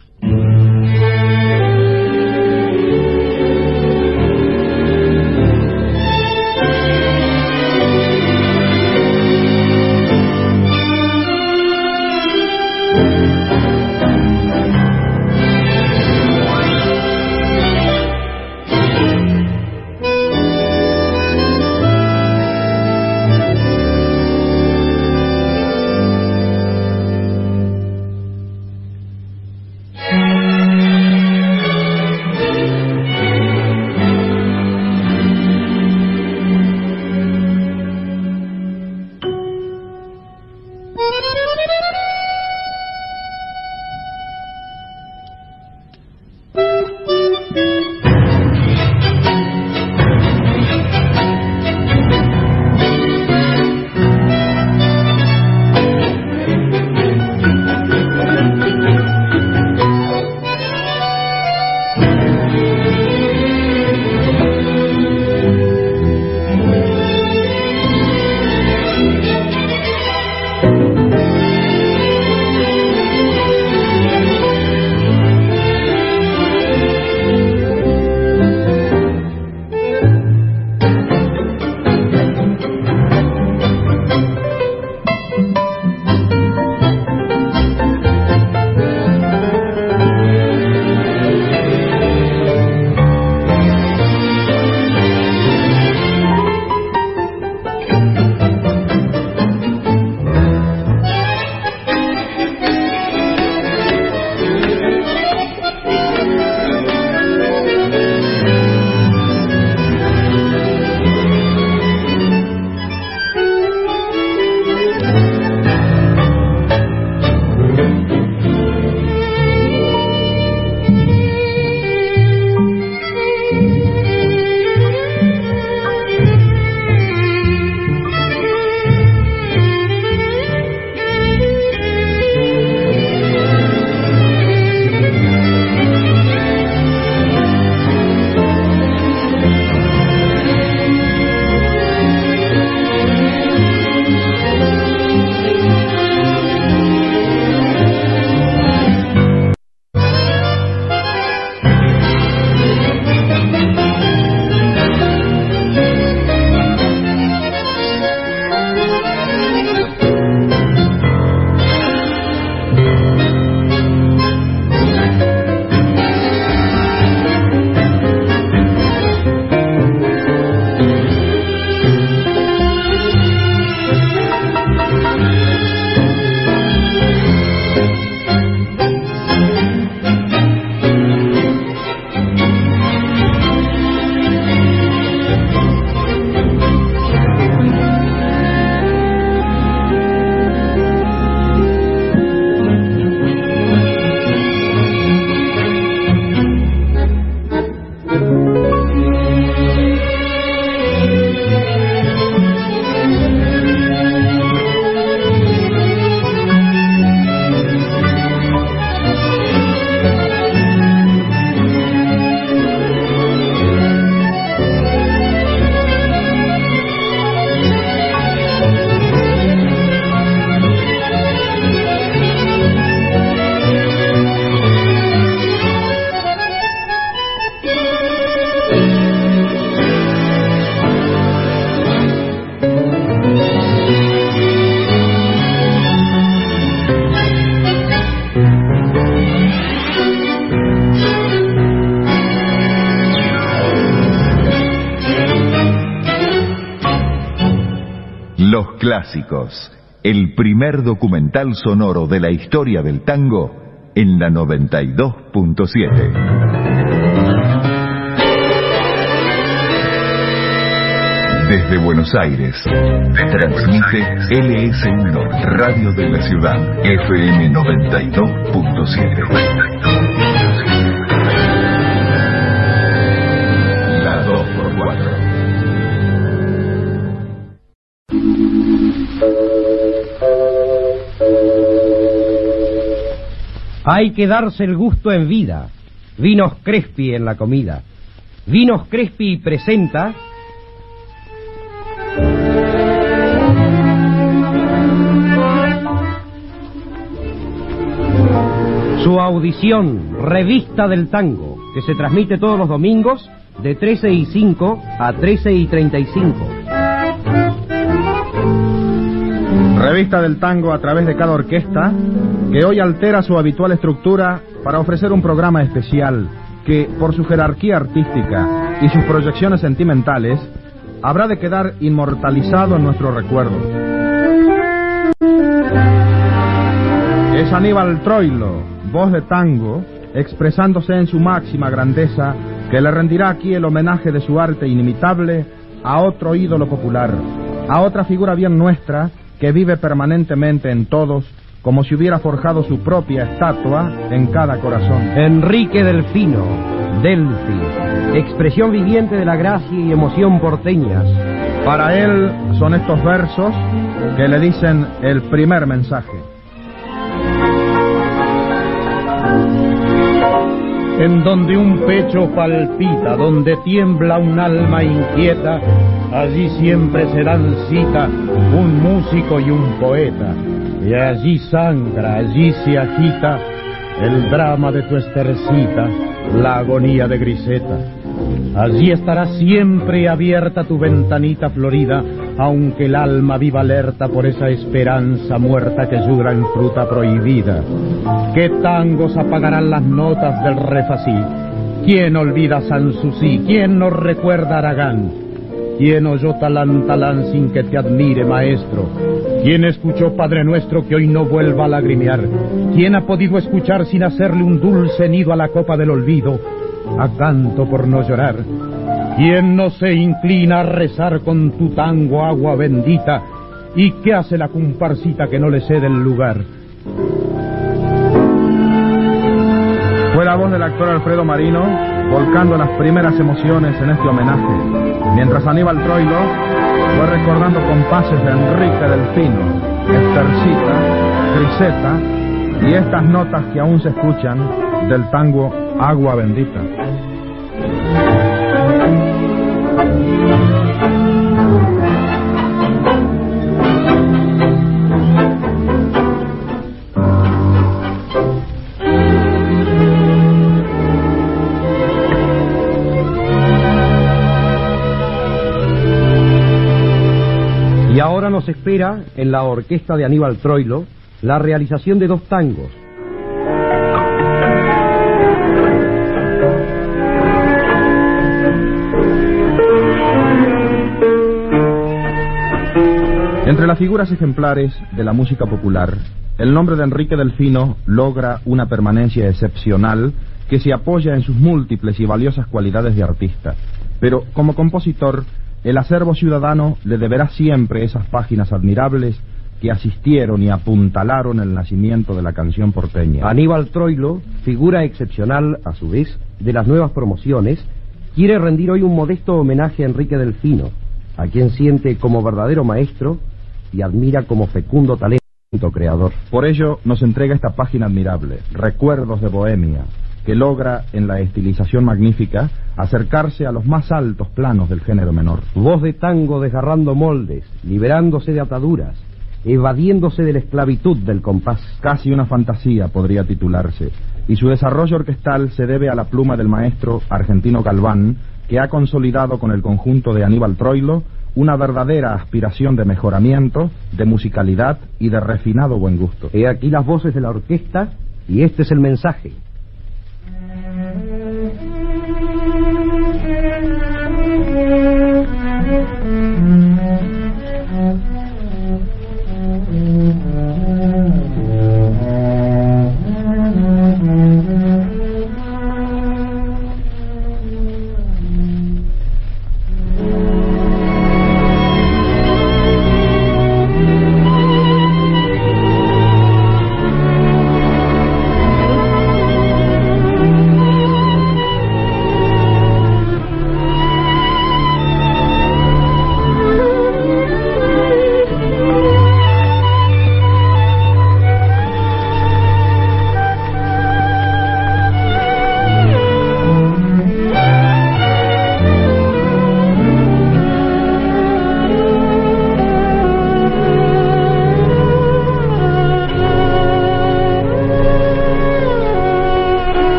Clásicos, el primer documental sonoro de la historia del tango en la 92.7. Desde Buenos Aires, transmite LS1, Radio de la Ciudad, FM 92.7. Hay que darse el gusto en vida. Vinos Crespi en la comida. Vinos Crespi presenta. Su audición, Revista del Tango, que se transmite todos los domingos de 13 y 5 a 13 y 35. Revista del tango a través de cada orquesta, que hoy altera su habitual estructura para ofrecer un programa especial que, por su jerarquía artística y sus proyecciones sentimentales, habrá de quedar inmortalizado en nuestro recuerdo. Es Aníbal Troilo, voz de tango, expresándose en su máxima grandeza, que le rendirá aquí el homenaje de su arte inimitable a otro ídolo popular, a otra figura bien nuestra, que vive permanentemente en todos, como si hubiera forjado su propia estatua en cada corazón. Enrique Delfino, Delfi, expresión viviente de la gracia y emoción porteñas. Para él son estos versos que le dicen el primer mensaje. En donde un pecho palpita, donde tiembla un alma inquieta, allí siempre serán cita un músico y un poeta. Y allí sangra, allí se agita el drama de tu estercita, la agonía de Griseta. Allí estará siempre abierta tu ventanita florida, aunque el alma viva alerta por esa esperanza muerta que llora en fruta prohibida. ¿Qué tangos apagarán las notas del refasí? ¿Quién olvida Sanssouci? ¿Quién nos recuerda Aragán? ¿Quién oyó talán talán sin que te admire, maestro? ¿Quién escuchó Padre Nuestro que hoy no vuelva a lagrimear? ¿Quién ha podido escuchar sin hacerle un dulce nido a la copa del olvido? A canto por no llorar. ¿Quién no se inclina a rezar con tu tango agua bendita? ¿Y qué hace la comparsita que no le cede el lugar? Fue la voz del actor Alfredo Marino volcando las primeras emociones en este homenaje, mientras Aníbal Troilo fue recordando compases de Enrique Delfino, Estercita, Griseta y estas notas que aún se escuchan del tango Agua Bendita. Y ahora nos espera en la orquesta de Aníbal Troilo la realización de dos tangos. Las figuras ejemplares de la música popular, el nombre de Enrique Delfino logra una permanencia excepcional que se apoya en sus múltiples y valiosas cualidades de artista. Pero como compositor, el acervo ciudadano le deberá siempre esas páginas admirables que asistieron y apuntalaron el nacimiento de la canción porteña. Aníbal Troilo, figura excepcional a su vez de las nuevas promociones, quiere rendir hoy un modesto homenaje a Enrique Delfino, a quien siente como verdadero maestro y admira como fecundo talento creador. Por ello nos entrega esta página admirable, Recuerdos de Bohemia, que logra en la estilización magnífica acercarse a los más altos planos del género menor. Voz de tango desgarrando moldes, liberándose de ataduras, evadiéndose de la esclavitud del compás. Casi una fantasía podría titularse, y su desarrollo orquestal se debe a la pluma del maestro argentino Calván, que ha consolidado con el conjunto de Aníbal Troilo una verdadera aspiración de mejoramiento, de musicalidad y de refinado buen gusto. He aquí las voces de la orquesta y este es el mensaje.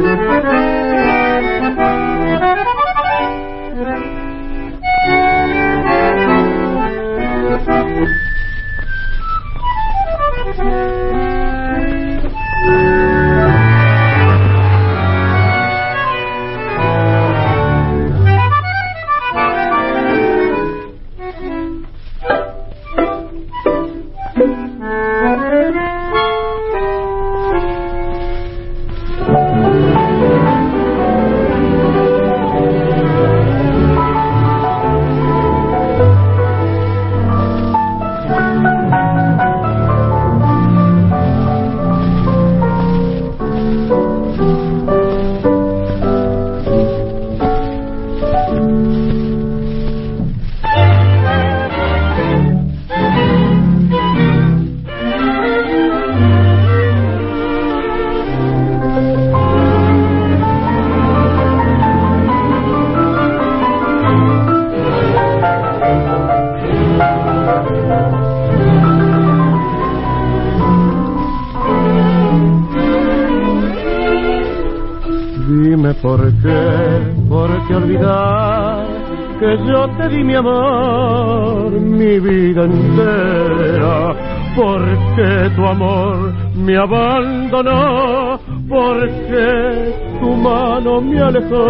thank you. Mi amor, mi vida entera? ¿Por qué tu amor me abandonó? ¿Por qué tu mano me alejó?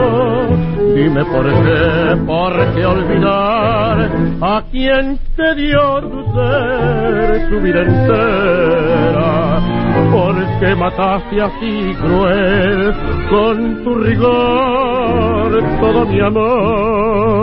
Dime por qué, por qué olvidar a quien te dio tu ser, tu vida entera. ¿Por qué mataste así cruel con tu rigor todo mi amor?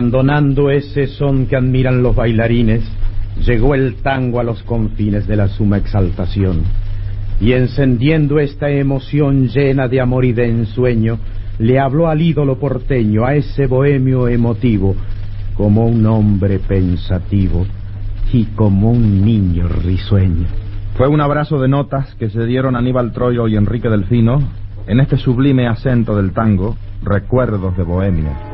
Abandonando ese son que admiran los bailarines, llegó el tango a los confines de la suma exaltación, y encendiendo esta emoción llena de amor y de ensueño, le habló al ídolo porteño, a ese bohemio emotivo, como un hombre pensativo y como un niño risueño. Fue un abrazo de notas que se dieron Aníbal Troilo y Enrique Delfino en este sublime acento del tango, Recuerdos de Bohemia.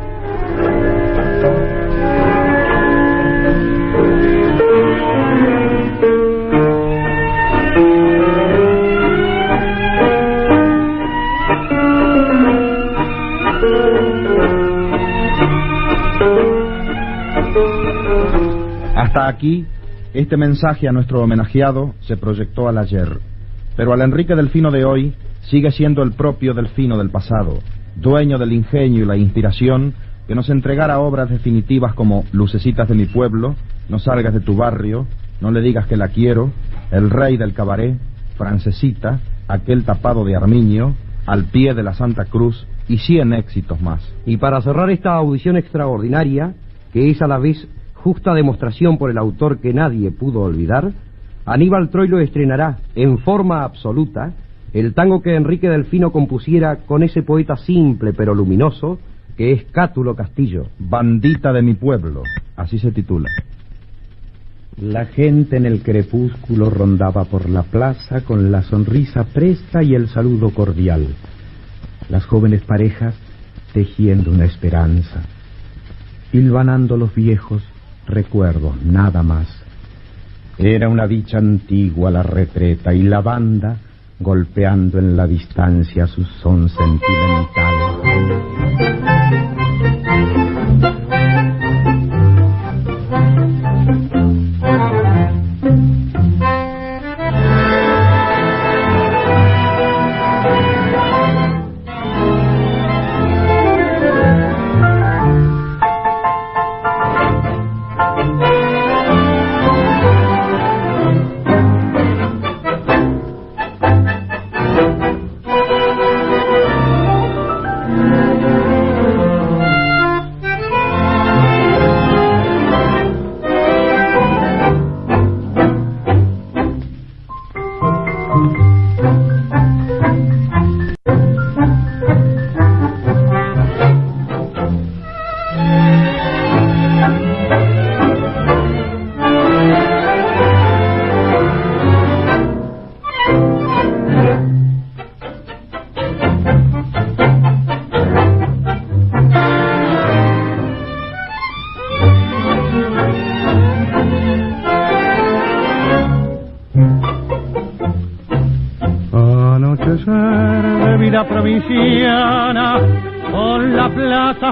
Hasta aquí, este mensaje a nuestro homenajeado se proyectó al ayer, pero al Enrique Delfino de hoy sigue siendo el propio Delfino del pasado, dueño del ingenio y la inspiración que nos entregara obras definitivas como Lucecitas de mi pueblo, No salgas de tu barrio, No le digas que la quiero, El rey del cabaret, Francesita, Aquel tapado de Armiño, Al pie de la Santa Cruz y cien éxitos más. Y para cerrar esta audición extraordinaria, que es a la vez justa demostración por el autor que nadie pudo olvidar, Aníbal Troilo estrenará, en forma absoluta, el tango que Enrique Delfino compusiera con ese poeta simple pero luminoso, que es Cátulo Castillo. Bandita de mi pueblo, así se titula. La gente en el crepúsculo rondaba por la plaza con la sonrisa presta y el saludo cordial. Las jóvenes parejas tejiendo una esperanza. Hilvanando los viejos recuerdos, nada más. Era una dicha antigua la retreta y la banda golpeando en la distancia su son sentimental.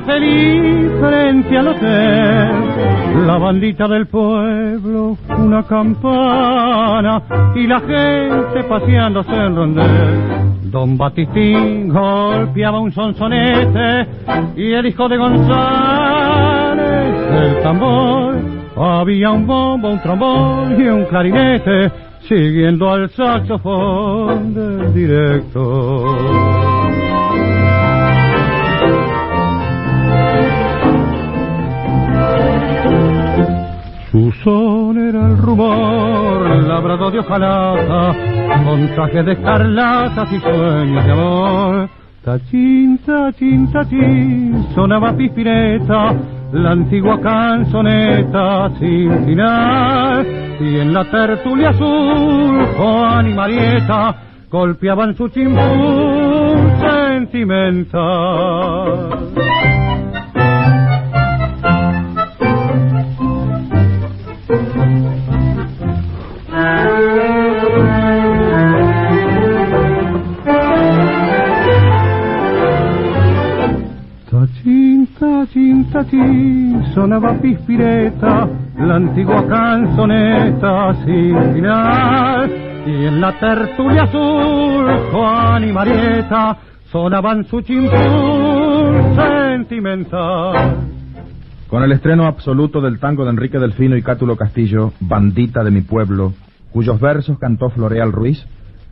Feliz frente al hotel, la bandita del pueblo, una campana y la gente paseándose en rondel. Don Batistín golpeaba un sonsonete y el hijo de González el tambor. Había un bombo, un trombón y un clarinete siguiendo al saxofón del director. Rumor, labrado de hojalata, con traje de escarlatas y sueños de amor. Tachín, tachín, tachín, sonaba pispireta, la antigua canzoneta sin final. Y en la tertulia azul, Juan y Marieta golpeaban su chimpún sentimental. Sonaba pispireta, la antigua sin final. En la tertulia azul, Juan y sonaban su chimpún sentimental. Con el estreno absoluto del tango de Enrique Delfino y Cátulo Castillo, Bandita de mi pueblo, cuyos versos cantó Floreal Ruiz,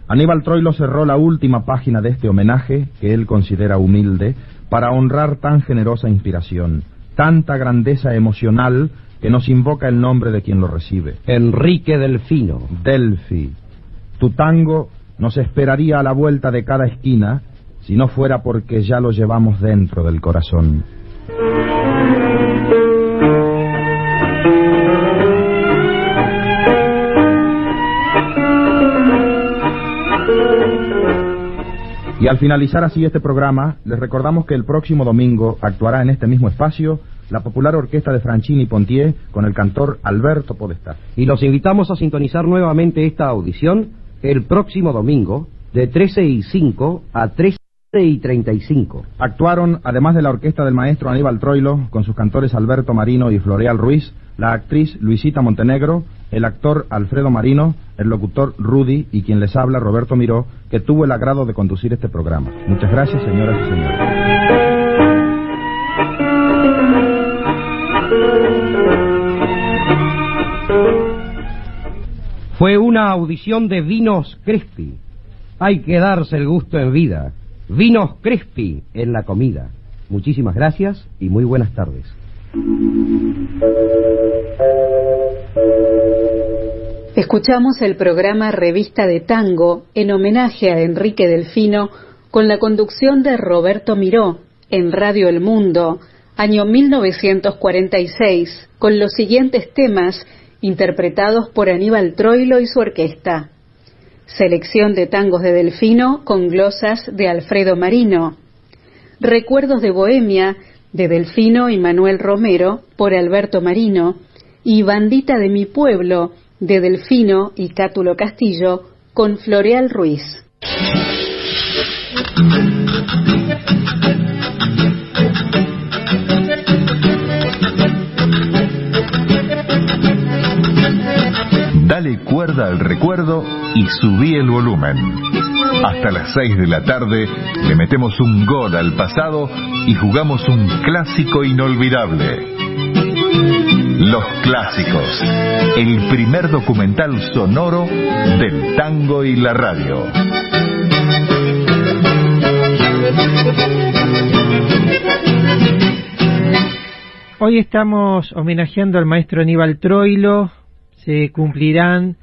Aníbal Troilo cerró la última página de este homenaje, que él considera humilde, para honrar tan generosa inspiración, tanta grandeza emocional que nos invoca el nombre de quien lo recibe. Enrique Delfino. Delfi. Tu tango nos esperaría a la vuelta de cada esquina si no fuera porque ya lo llevamos dentro del corazón. Y al finalizar así este programa, les recordamos que el próximo domingo actuará en este mismo espacio la popular orquesta de Franchini Pontier con el cantor Alberto Podestá. Y los invitamos a sintonizar nuevamente esta audición el próximo domingo de 13 y 5 a 13 y 35. Actuaron, además de la orquesta del maestro Aníbal Troilo, con sus cantores Alberto Marino y Floreal Ruiz, la actriz Luisita Montenegro, el actor Alfredo Marino, el locutor Rudy y quien les habla Roberto Miró, que tuvo el agrado de conducir este programa. Muchas gracias, señoras y señores. Fue una audición de Vinos Crespi. Hay que darse el gusto en vida. Vinos Crespi en la comida. Muchísimas gracias y muy buenas tardes. Escuchamos el programa Revista de Tango en homenaje a Enrique Delfino con la conducción de Roberto Miró en Radio El Mundo, año 1946, con los siguientes temas interpretados por Aníbal Troilo y su orquesta. Selección de tangos de Delfino con glosas de Alfredo Marino. Recuerdos de Bohemia de Delfino y Manuel Romero por Alberto Marino. Y Bandita de mi pueblo de Delfino y Cátulo Castillo con Floreal Ruiz. Dale cuerda al recuerdo y subí el volumen. Hasta las 6 de la tarde le metemos un gol al pasado y jugamos un clásico inolvidable. Los clásicos, el primer documental sonoro del tango y la radio. Hoy estamos homenajeando al maestro Aníbal Troilo. Se cumplirán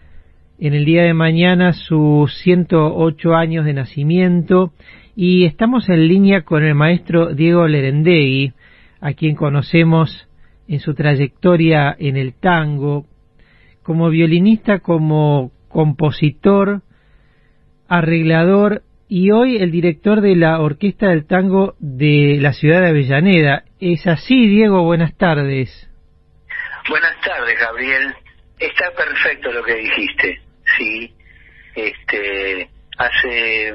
en el día de mañana sus 108 años de nacimiento y estamos en línea con el maestro Diego Lerendegui, a quien conocemos en su trayectoria en el tango, como violinista, como compositor, arreglador y hoy el director de la Orquesta del Tango de la ciudad de Avellaneda. ¿Es así, Diego? Buenas tardes. Buenas tardes, Gabriel. Está perfecto lo que dijiste, sí. Este, hace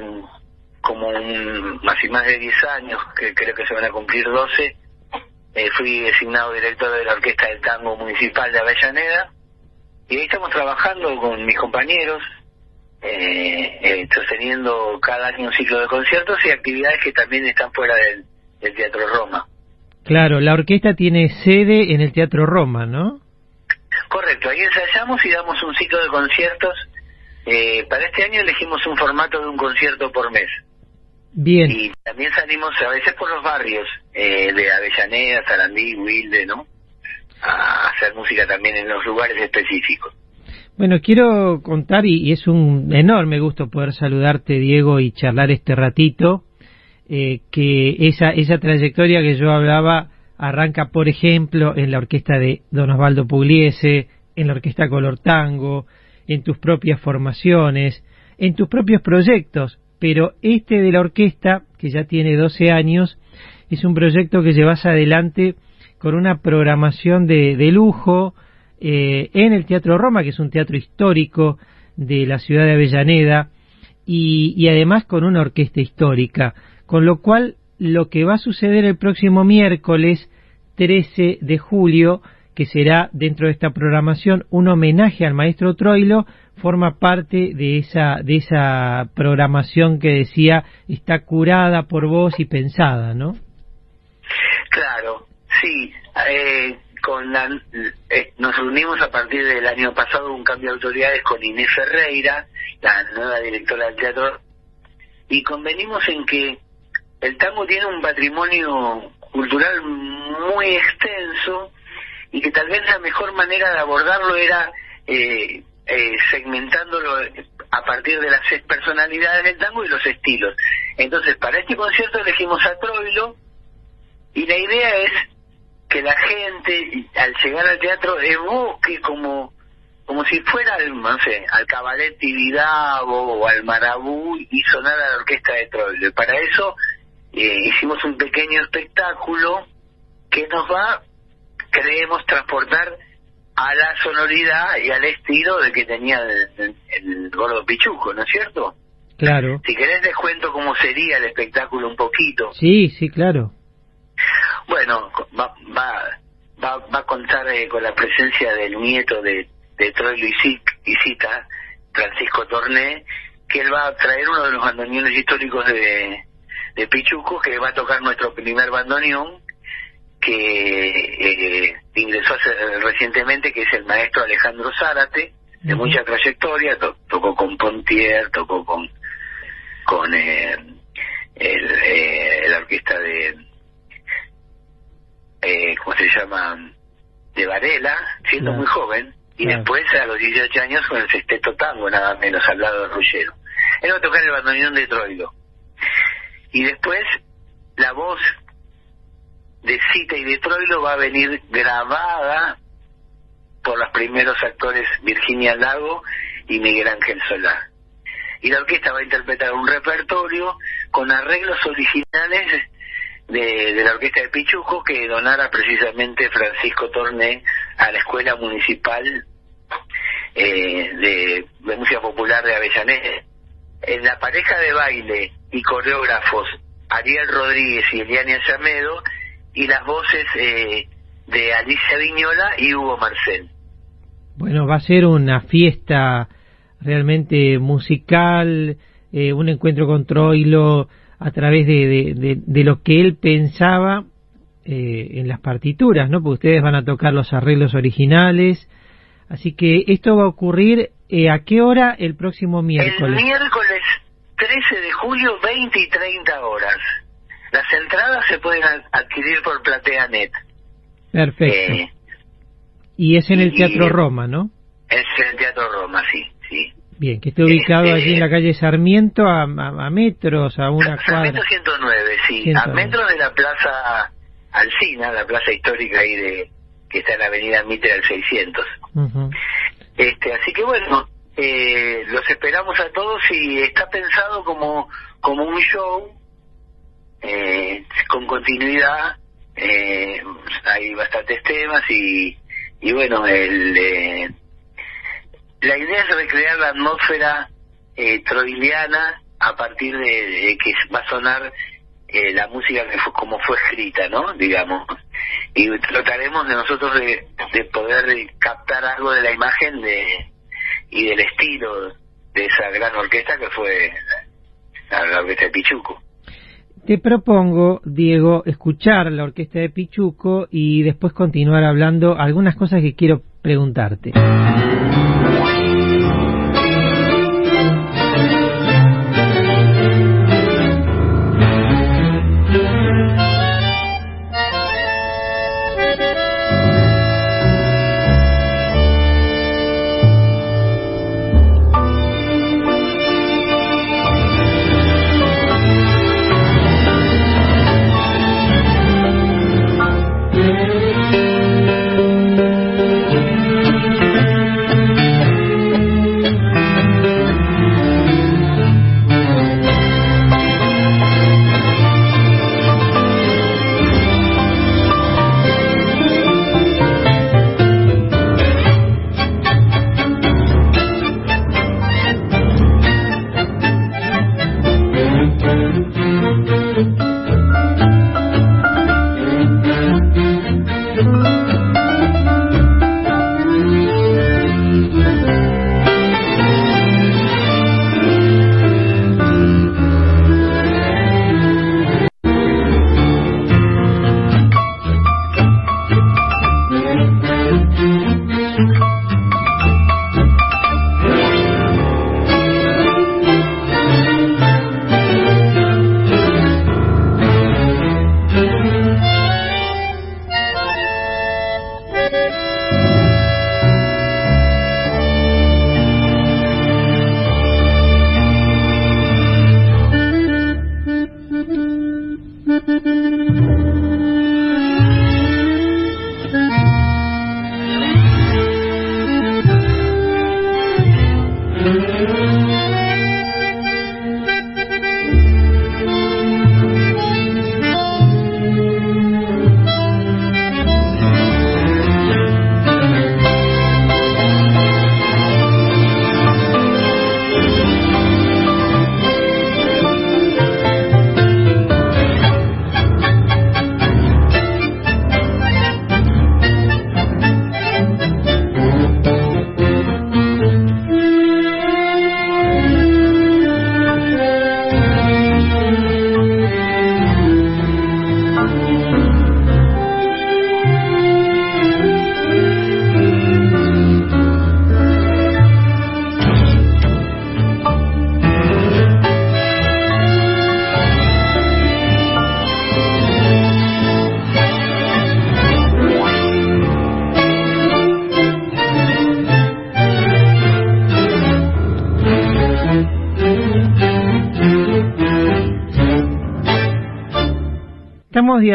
como un, más más de 10 años, que creo que se van a cumplir 12, eh, fui designado director de la Orquesta del Tango Municipal de Avellaneda y ahí estamos trabajando con mis compañeros eh, eh, sosteniendo cada año un ciclo de conciertos y actividades que también están fuera del Teatro Roma. Claro, la orquesta tiene sede en el Teatro Roma, ¿no? Correcto, ahí ensayamos y damos un ciclo de conciertos. Eh, para este año elegimos un formato de un concierto por mes. Bien. Y también salimos a veces por los barrios eh, de Avellaneda, Sarandí, Wilde, ¿no? A hacer música también en los lugares específicos. Bueno, quiero contar, y, y es un enorme gusto poder saludarte, Diego, y charlar este ratito, eh, que esa, esa trayectoria que yo hablaba arranca, por ejemplo, en la orquesta de Don Osvaldo Pugliese, en la orquesta Color Tango, en tus propias formaciones, en tus propios proyectos, pero este de la orquesta, que ya tiene 12 años, es un proyecto que llevas adelante con una programación de, de lujo eh, en el Teatro Roma, que es un teatro histórico de la ciudad de Avellaneda, y, y además con una orquesta histórica, con lo cual lo que va a suceder el próximo miércoles 13 de julio, que será dentro de esta programación un homenaje al maestro Troilo, forma parte de esa, de esa programación que decía está curada por vos y pensada, ¿no? Claro, sí. Eh, con la, eh, nos reunimos a partir del año pasado un cambio de autoridades con Inés Ferreira, la nueva directora del teatro, y convenimos en que el tango tiene un patrimonio cultural muy extenso y que tal vez la mejor manera de abordarlo era eh, eh, segmentándolo a partir de las personalidades del tango y los estilos. Entonces, para este concierto elegimos a Troilo y la idea es que la gente al llegar al teatro evoque como como si fuera al, no sé, al cabaret Tibidabo o al Marabú y sonara la orquesta de Troilo. Y para eso eh, hicimos un pequeño espectáculo que nos va, creemos, transportar a la sonoridad y al estilo de que tenía el, el, gordo Pichuco, ¿no es cierto? Claro. Si querés les cuento cómo sería el espectáculo un poquito. Sí, sí, claro. Bueno, va, va, va, va a contar eh, con la presencia del nieto de, de Troilo y Cita, Francisco Torné, que él va a traer uno de los bandoneones históricos de, de Pichuco, que va a tocar nuestro primer bandoneón, que eh, ingresó hace, recientemente, que es el maestro Alejandro Zárate, de uh -huh. mucha trayectoria, to tocó con Pontier, tocó con con eh, el, eh, la orquesta de eh, ¿cómo se llama? de Varela, siendo muy joven, y después a los 18 años con el sexteto tango, nada menos al lado de Ruggero. Él va a tocar el bandoneón de Troilo. Y después la voz de Cita y de Troilo va a venir grabada por los primeros actores Virginia Lago y Miguel Ángel Solá. Y la orquesta va a interpretar un repertorio con arreglos originales de, de la orquesta de Pichuco que donara precisamente Francisco Torné a la Escuela Municipal eh, de, de Música Popular de Avellaneda. En la pareja de baile y coreógrafos Ariel Rodríguez y Eliania Llamedo y las voces eh, de Alicia Viñola y Hugo Marcel. Bueno, va a ser una fiesta realmente musical, eh, un encuentro con Troilo a través de, de, de, de lo que él pensaba eh, en las partituras, ¿no? Porque ustedes van a tocar los arreglos originales. Así que esto va a ocurrir eh, a qué hora el próximo miércoles. El miércoles 13 de julio, 20 y 30 horas. Las entradas se pueden adquirir por PlateaNet. Perfecto. Eh, y es en el Teatro Roma, ¿no? Es en el Teatro Roma, sí, sí. Bien, que esté ubicado este, allí en la calle Sarmiento a, a, a metros, a una Sarmiento cuadra. 109, sí, 109. a metros de la Plaza Alcina, la plaza histórica ahí de que está en la avenida Mitre al 600. Uh -huh. Este, así que bueno, eh, los esperamos a todos y está pensado como, como un show eh, con continuidad. Eh, hay bastantes temas y, y bueno, el, eh, la idea es recrear la atmósfera eh, troiliana a partir de, de, que va a sonar la música que fue, como fue escrita, ¿no? Digamos. Y trataremos de nosotros de, de poder captar algo de la imagen de y del estilo de esa gran orquesta que fue la, la orquesta de Pichuco. Te propongo, Diego, escuchar la orquesta de Pichuco y después continuar hablando algunas cosas que quiero preguntarte.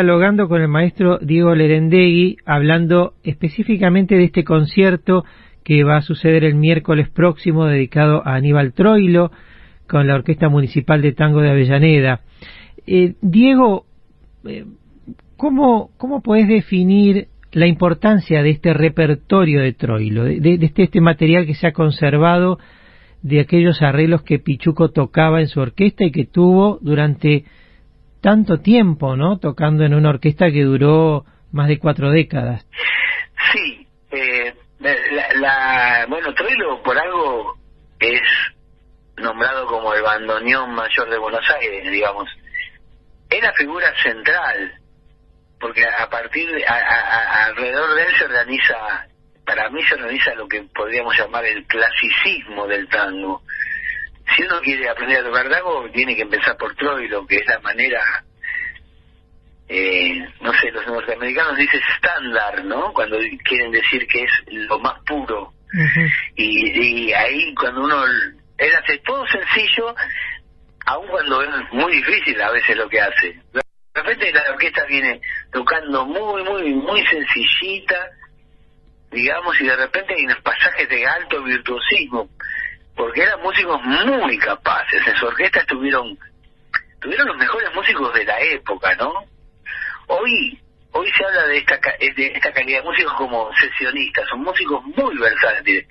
Dialogando con el maestro Diego Lerendegui, hablando específicamente de este concierto que va a suceder el miércoles próximo dedicado a Aníbal Troilo con la Orquesta Municipal de Tango de Avellaneda. Eh, Diego, eh, ¿cómo, ¿cómo podés definir la importancia de este repertorio de Troilo, de, de este, este material que se ha conservado de aquellos arreglos que Pichuco tocaba en su orquesta y que tuvo durante tanto tiempo, ¿no? Tocando en una orquesta que duró más de cuatro décadas. Sí, eh, la, la, bueno, Troilo por algo es nombrado como el bandoneón mayor de Buenos Aires, digamos. Era figura central, porque a partir de, a, a, alrededor de él se organiza, para mí se organiza lo que podríamos llamar el clasicismo del tango si uno quiere aprender a tocar tango, tiene que empezar por Troilo, que es la manera, eh, no sé, los norteamericanos dicen estándar, ¿no? Cuando quieren decir que es lo más puro. y, y ahí cuando uno, él hace todo sencillo, aun cuando es muy difícil a veces lo que hace. De repente la orquesta viene tocando muy, muy, muy sencillita, digamos, y de repente hay unos pasajes de alto virtuosismo porque eran músicos muy capaces. En su orquesta estuvieron, tuvieron los mejores músicos de la época, ¿no? Hoy hoy se habla de esta de esta calidad de músicos como sesionistas, son músicos muy versátiles.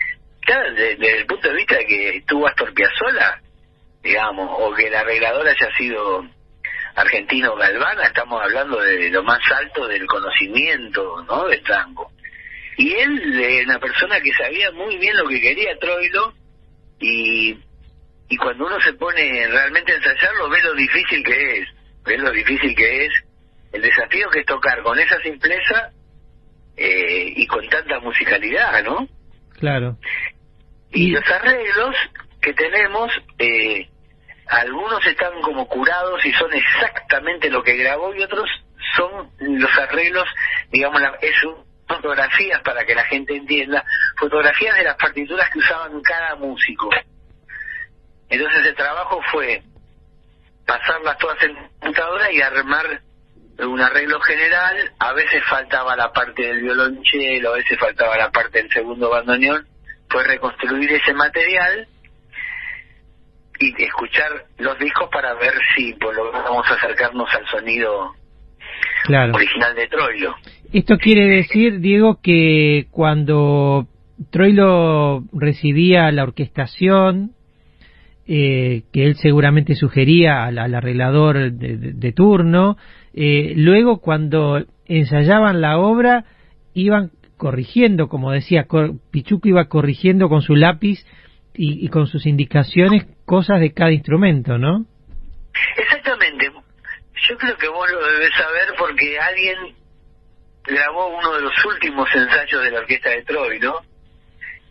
Ya desde, el punto de vista de que estuvo Astor Piazzolla, digamos, o que el arreglador haya sido argentino Galvana, estamos hablando de lo más alto del conocimiento, ¿no? Del tango. Y él, una persona que sabía muy bien lo que quería Troilo, y cuando uno se pone realmente a ensayarlo, ve lo difícil que es, ve lo difícil que es, el desafío que es tocar con esa simpleza eh, y con tanta musicalidad, ¿no? Claro. Y los arreglos que tenemos, eh, algunos están como curados y son exactamente lo que grabó y otros son los arreglos, digamos, la, es un- fotografías para que la gente entienda, fotografías de las partituras que usaban cada músico. Entonces el trabajo fue pasarlas todas en computadora y armar un arreglo general, a veces faltaba la parte del violonchelo, a veces faltaba la parte del segundo bandoneón, fue reconstruir ese material y escuchar los discos para ver si pues, logramos acercarnos al sonido Claro. original de Troilo. Esto quiere decir, Diego, que cuando Troilo recibía la orquestación, eh, que él seguramente sugería al, arreglador de turno, eh, luego cuando ensayaban la obra iban corrigiendo, como decía, cor- Pichuco iba corrigiendo con su lápiz y, y con sus indicaciones cosas de cada instrumento, ¿no? Exactamente. Yo creo que vos lo debes saber porque alguien grabó uno de los últimos ensayos de la orquesta de Troilo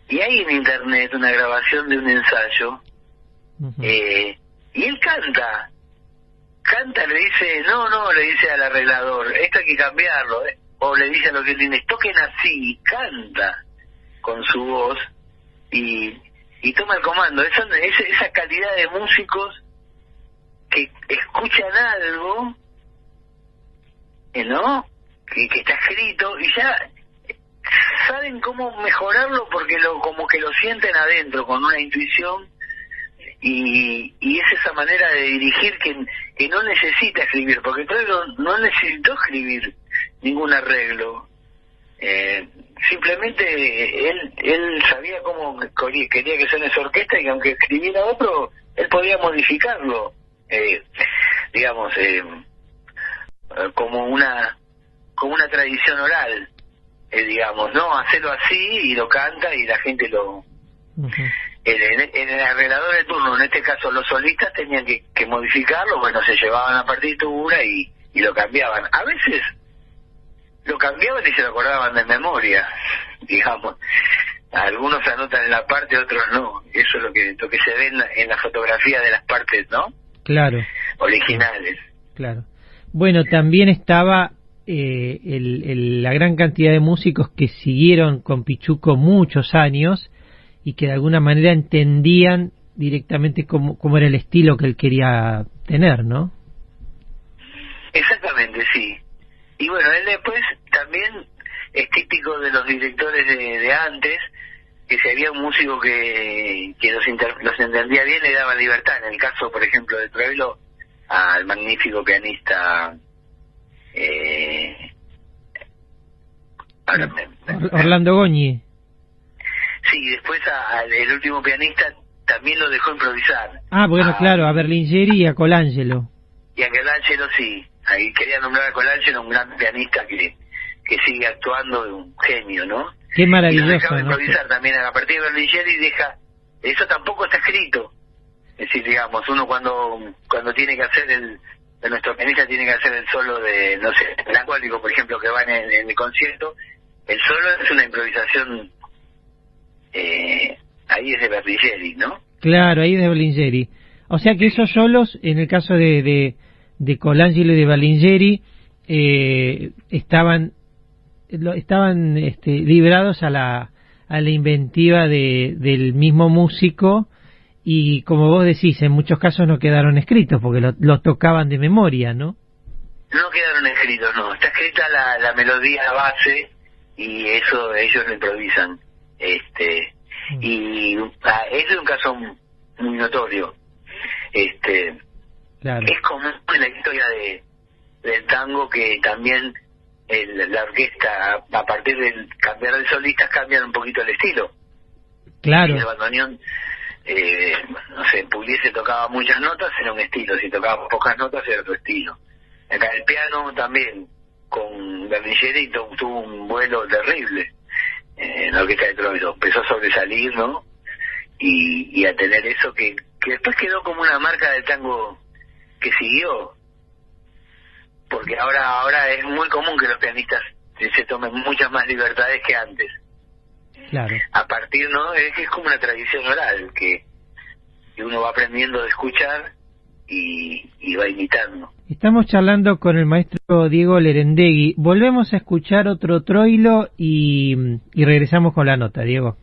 y hay en internet una grabación de un ensayo eh, y él canta. Canta le dice no no le dice al arreglador esto hay que cambiarlo eh", o le dice a los violines toquen así y canta con su voz y y toma el comando. Esa, esa, esa calidad de músicos que escuchan algo eh, no que, está escrito y ya saben cómo mejorarlo porque lo como que lo sienten adentro con una intuición y, y es esa manera de dirigir que, que no necesita escribir, porque Troilo no necesitó escribir ningún arreglo. Eh, simplemente él él sabía cómo quería que suene su orquesta y que aunque escribiera otro, él podía modificarlo, eh, digamos, eh, como una como una tradición oral, eh, digamos, ¿no? Hacerlo así y lo canta y la gente lo, en el, en el arreglador de turno, en este caso los solistas tenían que, que modificarlo, bueno, se llevaban la partitura y, y lo cambiaban. A veces lo cambiaban y se lo acordaban de memoria, [LAUGHS] digamos. Algunos anotan en la parte, otros no. Eso es lo que lo que se ve en la, en la fotografía de las partes, ¿no? Claro. Originales. Claro. Bueno, también estaba eh, el- la gran cantidad de músicos que siguieron con Pichuco muchos años y que de alguna manera entendían directamente cómo, cómo era el estilo que él quería tener, ¿no? Exactamente, sí. Y bueno, él después también es típico de los directores de, antes, que si había un músico que, que los, los entendía bien, le daba libertad. En el caso, por ejemplo, de Troilo, al magnífico pianista... Eh, ahora me- Or- Orlando Goñi. sí, después a- al el último pianista también lo dejó improvisar. Ah, bueno, claro, a Berlingeri y a Colangelo. Y a Colangelo sí, ahí quería nombrar a Colangelo, un gran pianista que, que sigue actuando, un genio, ¿no? Qué y lo maravilloso, dejaba ¿no? improvisar también a partir de Berlingeri deja eso tampoco está escrito es decir digamos uno cuando cuando tiene que hacer el de nuestro pianista tiene que hacer el solo de no sé el acuático por ejemplo que va en el, concierto el solo es una improvisación eh, ahí es de Berlingeri no Claro, ahí de Berlingeri. O sea que esos solos, en el caso de, de, de Colangelo y de Berlingeri, eh, estaban estaban este, librados a la, a la inventiva de, del mismo músico y como vos decís, en muchos casos no quedaron escritos porque lo, lo tocaban de memoria, ¿no? no quedaron escritos no está escrita la, la melodía base y eso ellos lo improvisan este y ah, ese es un caso muy notorio este Claro. es común en la historia de del tango que también el- la orquesta a, partir del cambiar de solistas cambian un poquito el estilo Claro. el bandoneón eh, no sé Pugliese tocaba muchas notas era un estilo si tocaba pocas notas era otro estilo acá el piano también con Berlingeri tu- tuvo un vuelo terrible eh, en la orquesta de Troilo empezó a sobresalir no y, y a tener eso que que después quedó como una marca del tango que siguió. Porque ahora ahora es muy común que los pianistas se tomen muchas más libertades que antes. Claro. A partir, ¿no? Es que es como una tradición oral que, que uno va aprendiendo de escuchar y, y va imitando. Estamos charlando con el maestro Diego Lerendegui. Volvemos a escuchar otro troilo y, y regresamos con la nota, Diego.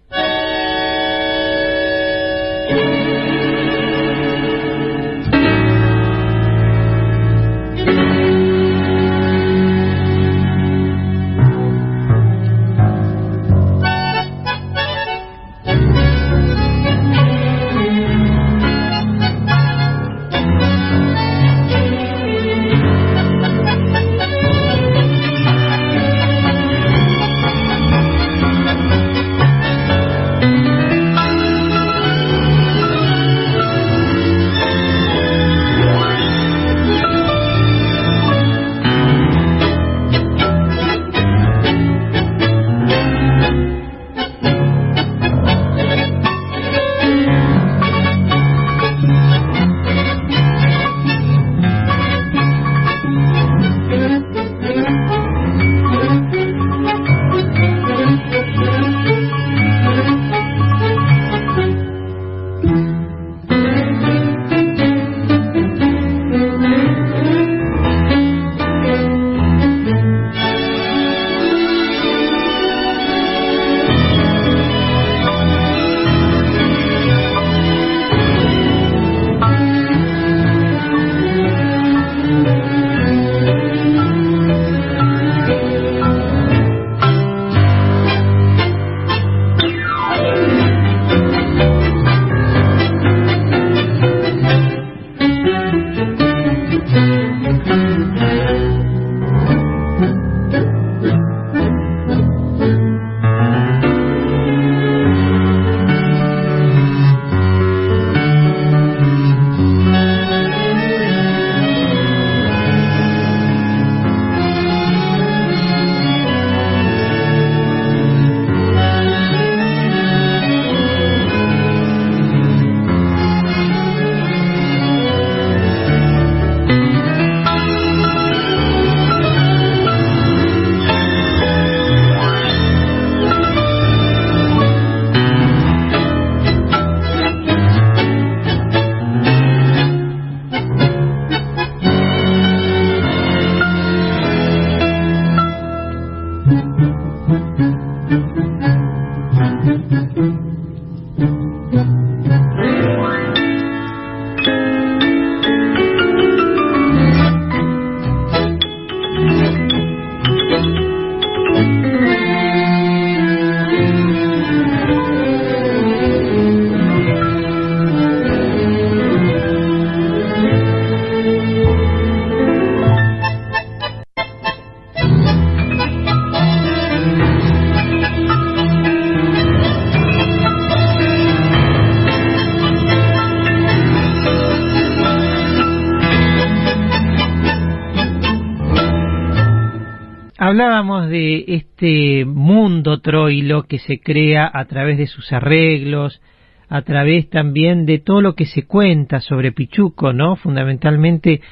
Hablábamos de este mundo troilo que se crea a través de sus arreglos, a través también de todo lo que se cuenta sobre Pichuco, ¿no? Fundamentalmente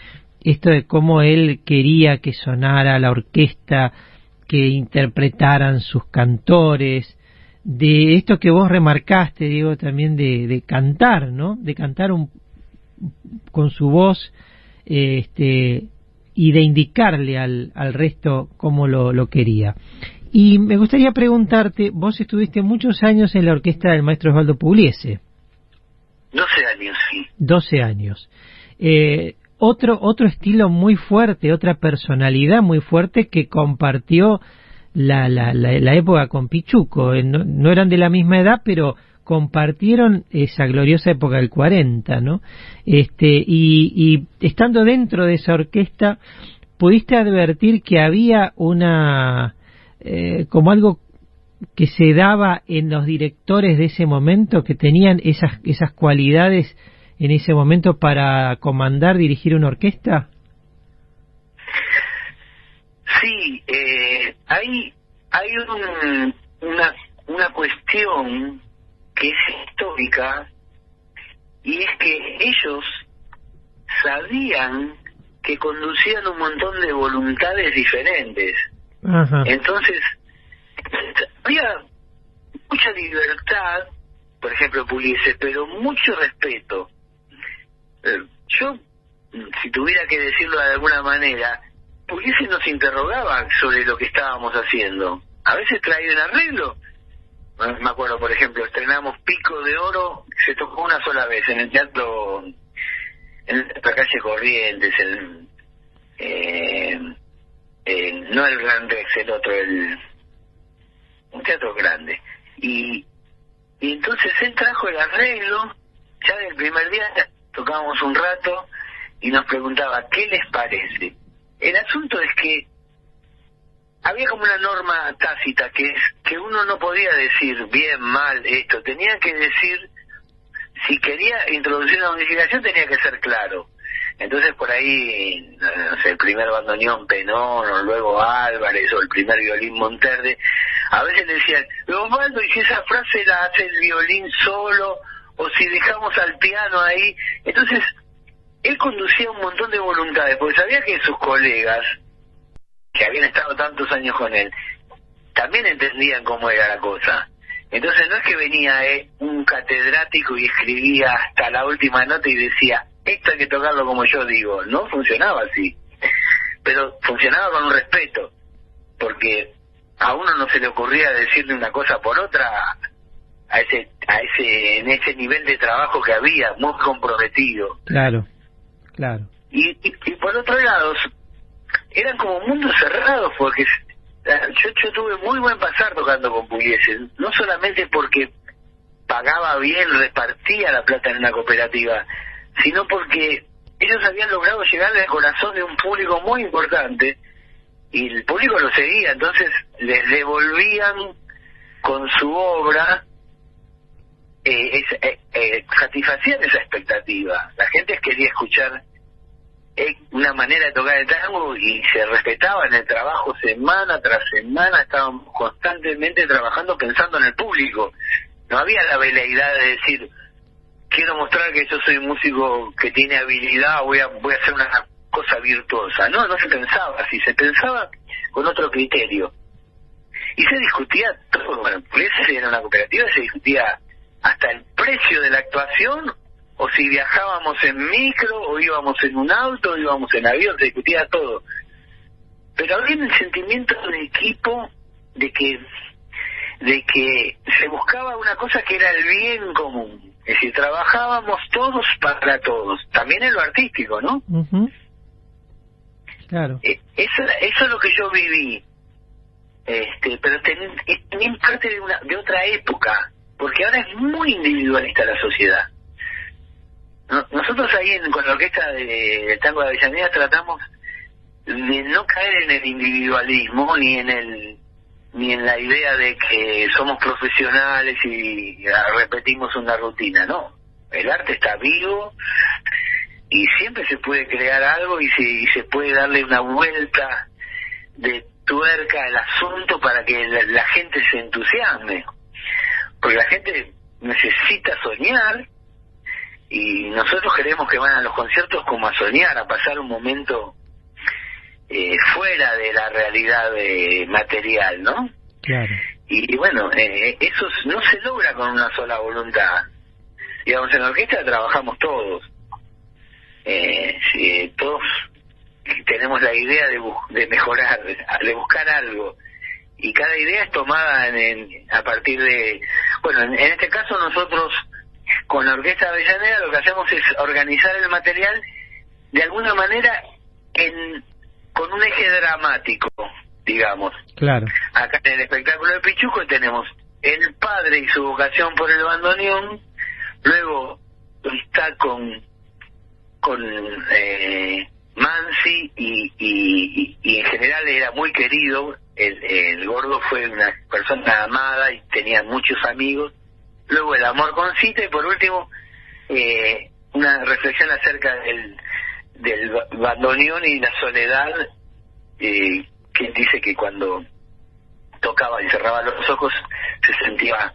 esto de cómo él quería que sonara la orquesta, que interpretaran sus cantores, de esto que vos remarcaste, digo, también de, de cantar, ¿no? De cantar un, con su voz, este, y de indicarle al, al resto cómo lo, lo, quería. Y me gustaría preguntarte, vos estuviste muchos años en la orquesta del maestro Osvaldo Pugliese. 12 años, sí. 12 años. Eh, otro, otro estilo muy fuerte, otra personalidad muy fuerte que compartió la, la, la, la época con Pichuco. No, no eran de la misma edad, pero compartieron esa gloriosa época del 40, ¿no? Este, y, estando dentro de esa orquesta, pudiste advertir que había una, eh, como algo que se daba en los directores de ese momento, que tenían esas, esas cualidades en ese momento para comandar, dirigir una orquesta? Sí, eh, hay, hay un, una, una cuestión que es histórica y es que ellos sabían que conducían un montón de voluntades diferentes. Entonces, había mucha libertad, por ejemplo, Puliese, pero mucho respeto. Eh, yo, si tuviera que decirlo de alguna manera, Puliese nos interrogaba sobre lo que estábamos haciendo. A veces traía un arreglo. Me acuerdo, por ejemplo, estrenamos Pico de Oro, se tocó una sola vez en el teatro, en la calle Corrientes, el, eh, no el Gran Rex, el otro, el un teatro grande. Y, y entonces él trajo el arreglo, ya del primer día tocábamos un rato y nos preguntaba, ¿qué les parece? El asunto es que había como una norma tácita que es que uno no podía decir bien, mal, esto, tenía que decir, si quería introducir una modificación tenía que ser claro. Entonces por ahí, el primer bandoneón Penón, o luego Álvarez, o el primer violín Monterde, a veces le decían, Osvaldo, y si esa frase la hace el violín solo, o si dejamos al piano ahí. Entonces, él conducía un montón de voluntades, porque sabía que sus colegas, que habían estado tantos años con él, también entendían cómo era la cosa. Entonces no es que venía eh, un catedrático y escribía hasta la última nota y decía, esto hay que tocarlo como yo digo. No funcionaba así. Pero funcionaba con un respeto, porque a uno no se le ocurría decirle una cosa por otra a ese a ese en ese nivel de trabajo que había muy comprometido claro claro y, y, por otro lado eran como mundos cerrados porque yo, yo tuve muy buen pasar tocando con Pugliese no solamente porque pagaba bien repartía la plata en una cooperativa sino porque ellos habían logrado llegarle al corazón de un público muy importante y el público lo seguía, entonces les devolvían con su obra, eh, eh, eh, satisfacían esa expectativa. La gente quería escuchar eh, una manera de tocar el tango y se respetaba en el trabajo semana tras semana, estaban constantemente trabajando pensando en el público. No había la veleidad de decir, quiero mostrar que yo soy un músico que tiene habilidad, voy a, voy a hacer una cosa virtuosa. No, no se pensaba así, se pensaba con otro criterio. Y se discutía todo, bueno, eso era una cooperativa, se discutía hasta el precio de la actuación, o si viajábamos en micro, o íbamos en un auto, o íbamos en avión, se discutía todo. Pero había el sentimiento de equipo de que de que se buscaba una cosa que era el bien común. Es decir, trabajábamos todos para todos, también en lo artístico, ¿no? Claro. Eh, eso, eso es lo que yo viví. Este, pero también parte de, una, de otra época, porque ahora es muy individualista la sociedad. Nosotros ahí en, con la orquesta de, Tango de Avellaneda tratamos de no caer en el individualismo ni en el ni en la idea de que somos profesionales y repetimos una rutina, no. El arte está vivo y siempre se puede crear algo y se, se puede darle una vuelta de tuerca al asunto para que la, gente se entusiasme. Porque la gente necesita soñar y nosotros queremos que van a los conciertos como a soñar, a pasar un momento eh, fuera de la realidad de material, ¿no? Claro. Y, bueno, eh, eso no se logra con una sola voluntad. Digamos, en la orquesta trabajamos todos. Eh, si, todos tenemos la idea de, de mejorar, de buscar algo. Y cada idea es tomada en, a partir de... Bueno, en, en este caso nosotros con la Orquesta Avellaneda lo que hacemos es organizar el material de alguna manera en con un eje dramático, digamos. Claro. Acá en el espectáculo de Pichuco tenemos el padre y su vocación por el bandoneón, luego está con con eh, Mansi y, y, y, en general era muy querido, el, el gordo fue una persona amada y tenía muchos amigos, luego el amor con cita y por último eh, una reflexión acerca del del bandoneón y la soledad, eh, que dice que cuando tocaba y cerraba los ojos se sentía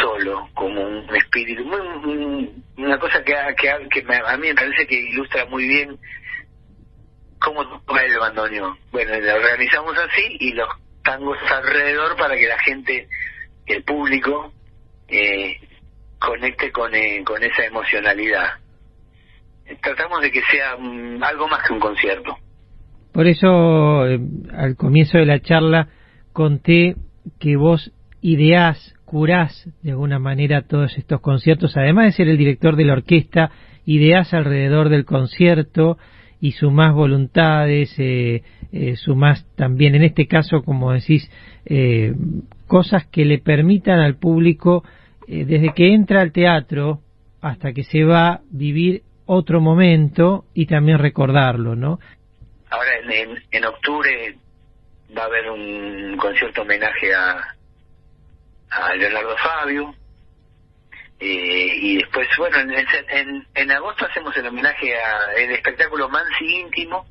solo, como un espíritu, muy, una cosa que, que, que a mí me parece que ilustra muy bien cómo toca el bandoneón. Bueno, lo organizamos así y los tangos alrededor para que la gente, el público, eh, conecte con, eh, con esa emocionalidad. Tratamos de que sea mm, algo más que un concierto. Por eso, eh, al comienzo de la charla, conté que vos ideás, curás de alguna manera todos estos conciertos, además de ser el director de la orquesta, ideás alrededor del concierto y sumás voluntades, eh, eh, sumás también, en este caso, como decís, eh, cosas que le permitan al público, eh, desde que entra al teatro hasta que se va, vivir otro momento y también recordarlo, ¿no? Ahora en, en, octubre va a haber un concierto homenaje a, a Leonardo Fabio. Eh, y después, bueno, en, en, en, agosto hacemos el homenaje a el espectáculo Mansi Íntimo.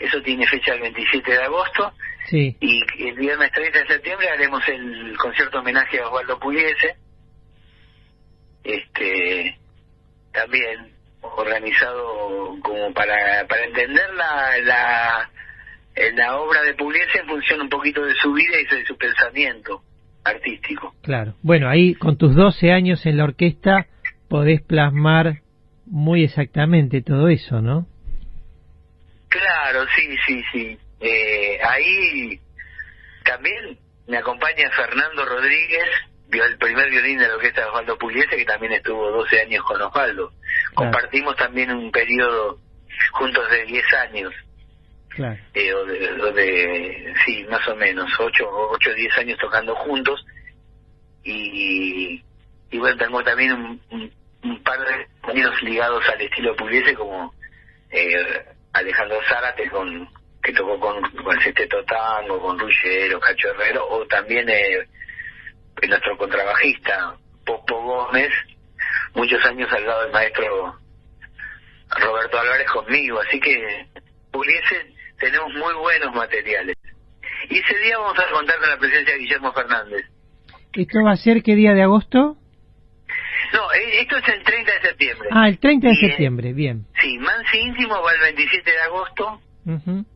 Eso tiene fecha el 27 de agosto. Sí. Y el viernes 30 de septiembre haremos el concierto homenaje a Osvaldo Pugliese. Este, también organizado como para, para entender la, la, la obra de Pugliese en función un poquito de su vida y de su pensamiento artístico. Claro. Bueno, ahí con tus 12 años en la orquesta podés plasmar muy exactamente todo eso, ¿no? Claro, sí, sí, sí. Eh, ahí también me acompaña Fernando Rodríguez, el primer violín de la orquesta de Osvaldo Pugliese, que también estuvo 12 años con Osvaldo. Compartimos también un periodo juntos de 10 años. Claro. Eh, o, de, o, de, sí, más o menos, 8 o 10 años tocando juntos. Y, y bueno, tengo también un, un, un par de compañeros ligados al estilo Pugliese, como eh, Alejandro Zárate, con, que tocó con, con el Sexteto Tango, con Ruggero, Cacho Herrero, o también eh, nuestro contrabajista, Popo Gómez, muchos años al lado del maestro Roberto Álvarez conmigo, así que Pugliese tenemos muy buenos materiales. Y ese día vamos a contar con la presencia de Guillermo Fernández. ¿Esto va a ser qué día de agosto? No, esto es el 30 de septiembre. Ah, el 30 de y, septiembre, bien. Sí, Mansi Íntimo va el 27 de agosto uh -huh.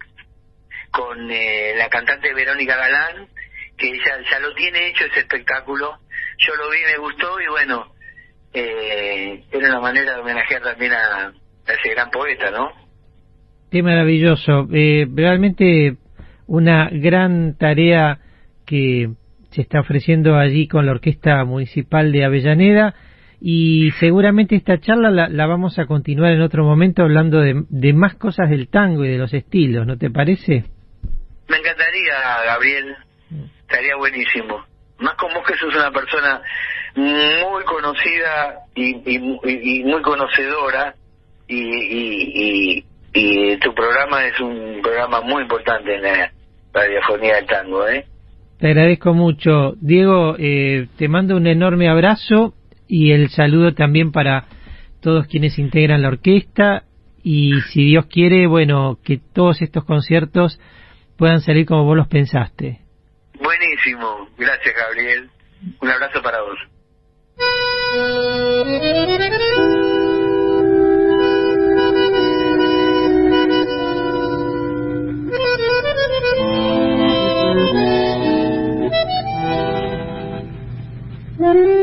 con eh, la cantante Verónica Galán, que ella ya lo tiene hecho ese espectáculo. Yo lo vi, me gustó y bueno, eh, era una manera de homenajear también a, a ese gran poeta, ¿no? Qué maravilloso. Eh, realmente una gran tarea que se está ofreciendo allí con la Orquesta Municipal de Avellaneda y seguramente esta charla la, la vamos a continuar en otro momento hablando de, de, más cosas del tango y de los estilos, ¿no te parece? Me encantaría, Gabriel. Estaría buenísimo. Más como que sos una persona muy conocida y, y, y muy conocedora y, y, y tu programa es un programa muy importante en la radiofonía del tango, ¿eh? Te agradezco mucho. Diego, eh, te mando un enorme abrazo y el saludo también para todos quienes integran la orquesta y si Dios quiere, bueno, que todos estos conciertos puedan salir como vos los pensaste. Buenísimo, gracias Gabriel. Un abrazo para vos. [LAUGHS]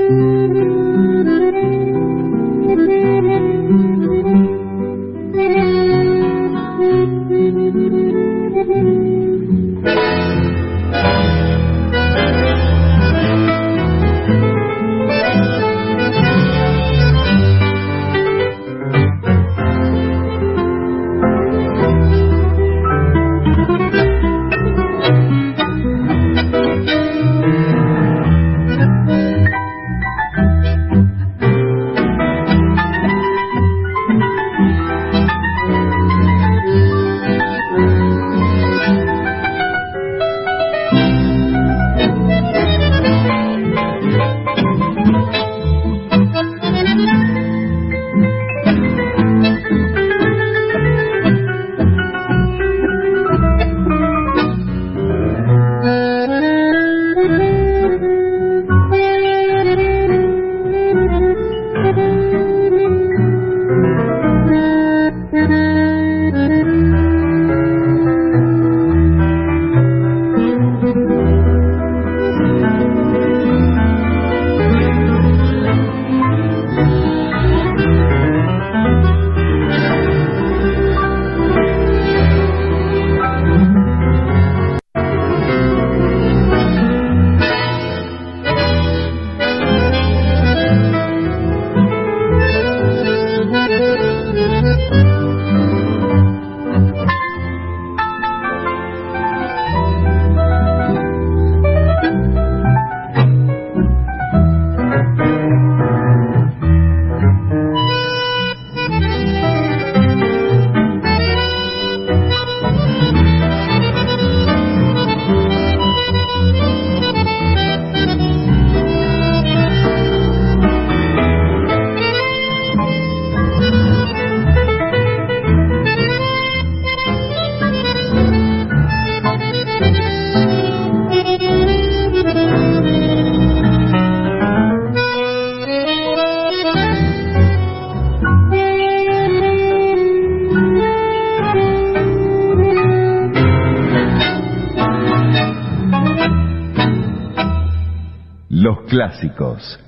clásicos.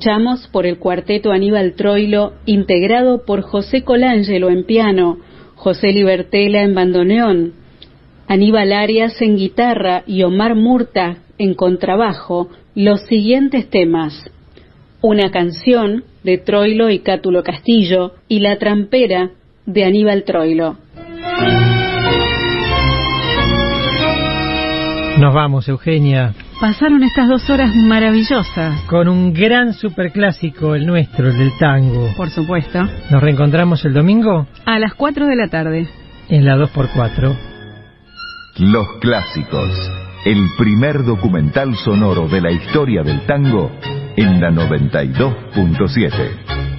Escuchamos por el cuarteto Aníbal Troilo, integrado por José Colangelo en piano, José Libertela en bandoneón, Aníbal Arias en guitarra y Omar Murta en contrabajo, los siguientes temas. Una canción de Troilo y Cátulo Castillo y La trampera de Aníbal Troilo. Nos vamos, Eugenia. Pasaron estas dos horas maravillosas. Con un gran superclásico, el nuestro, el del tango. Por supuesto. ¿Nos reencontramos el domingo? A las 4 de la tarde. En la 2x4. Los clásicos. El primer documental sonoro de la historia del tango en la 92.7.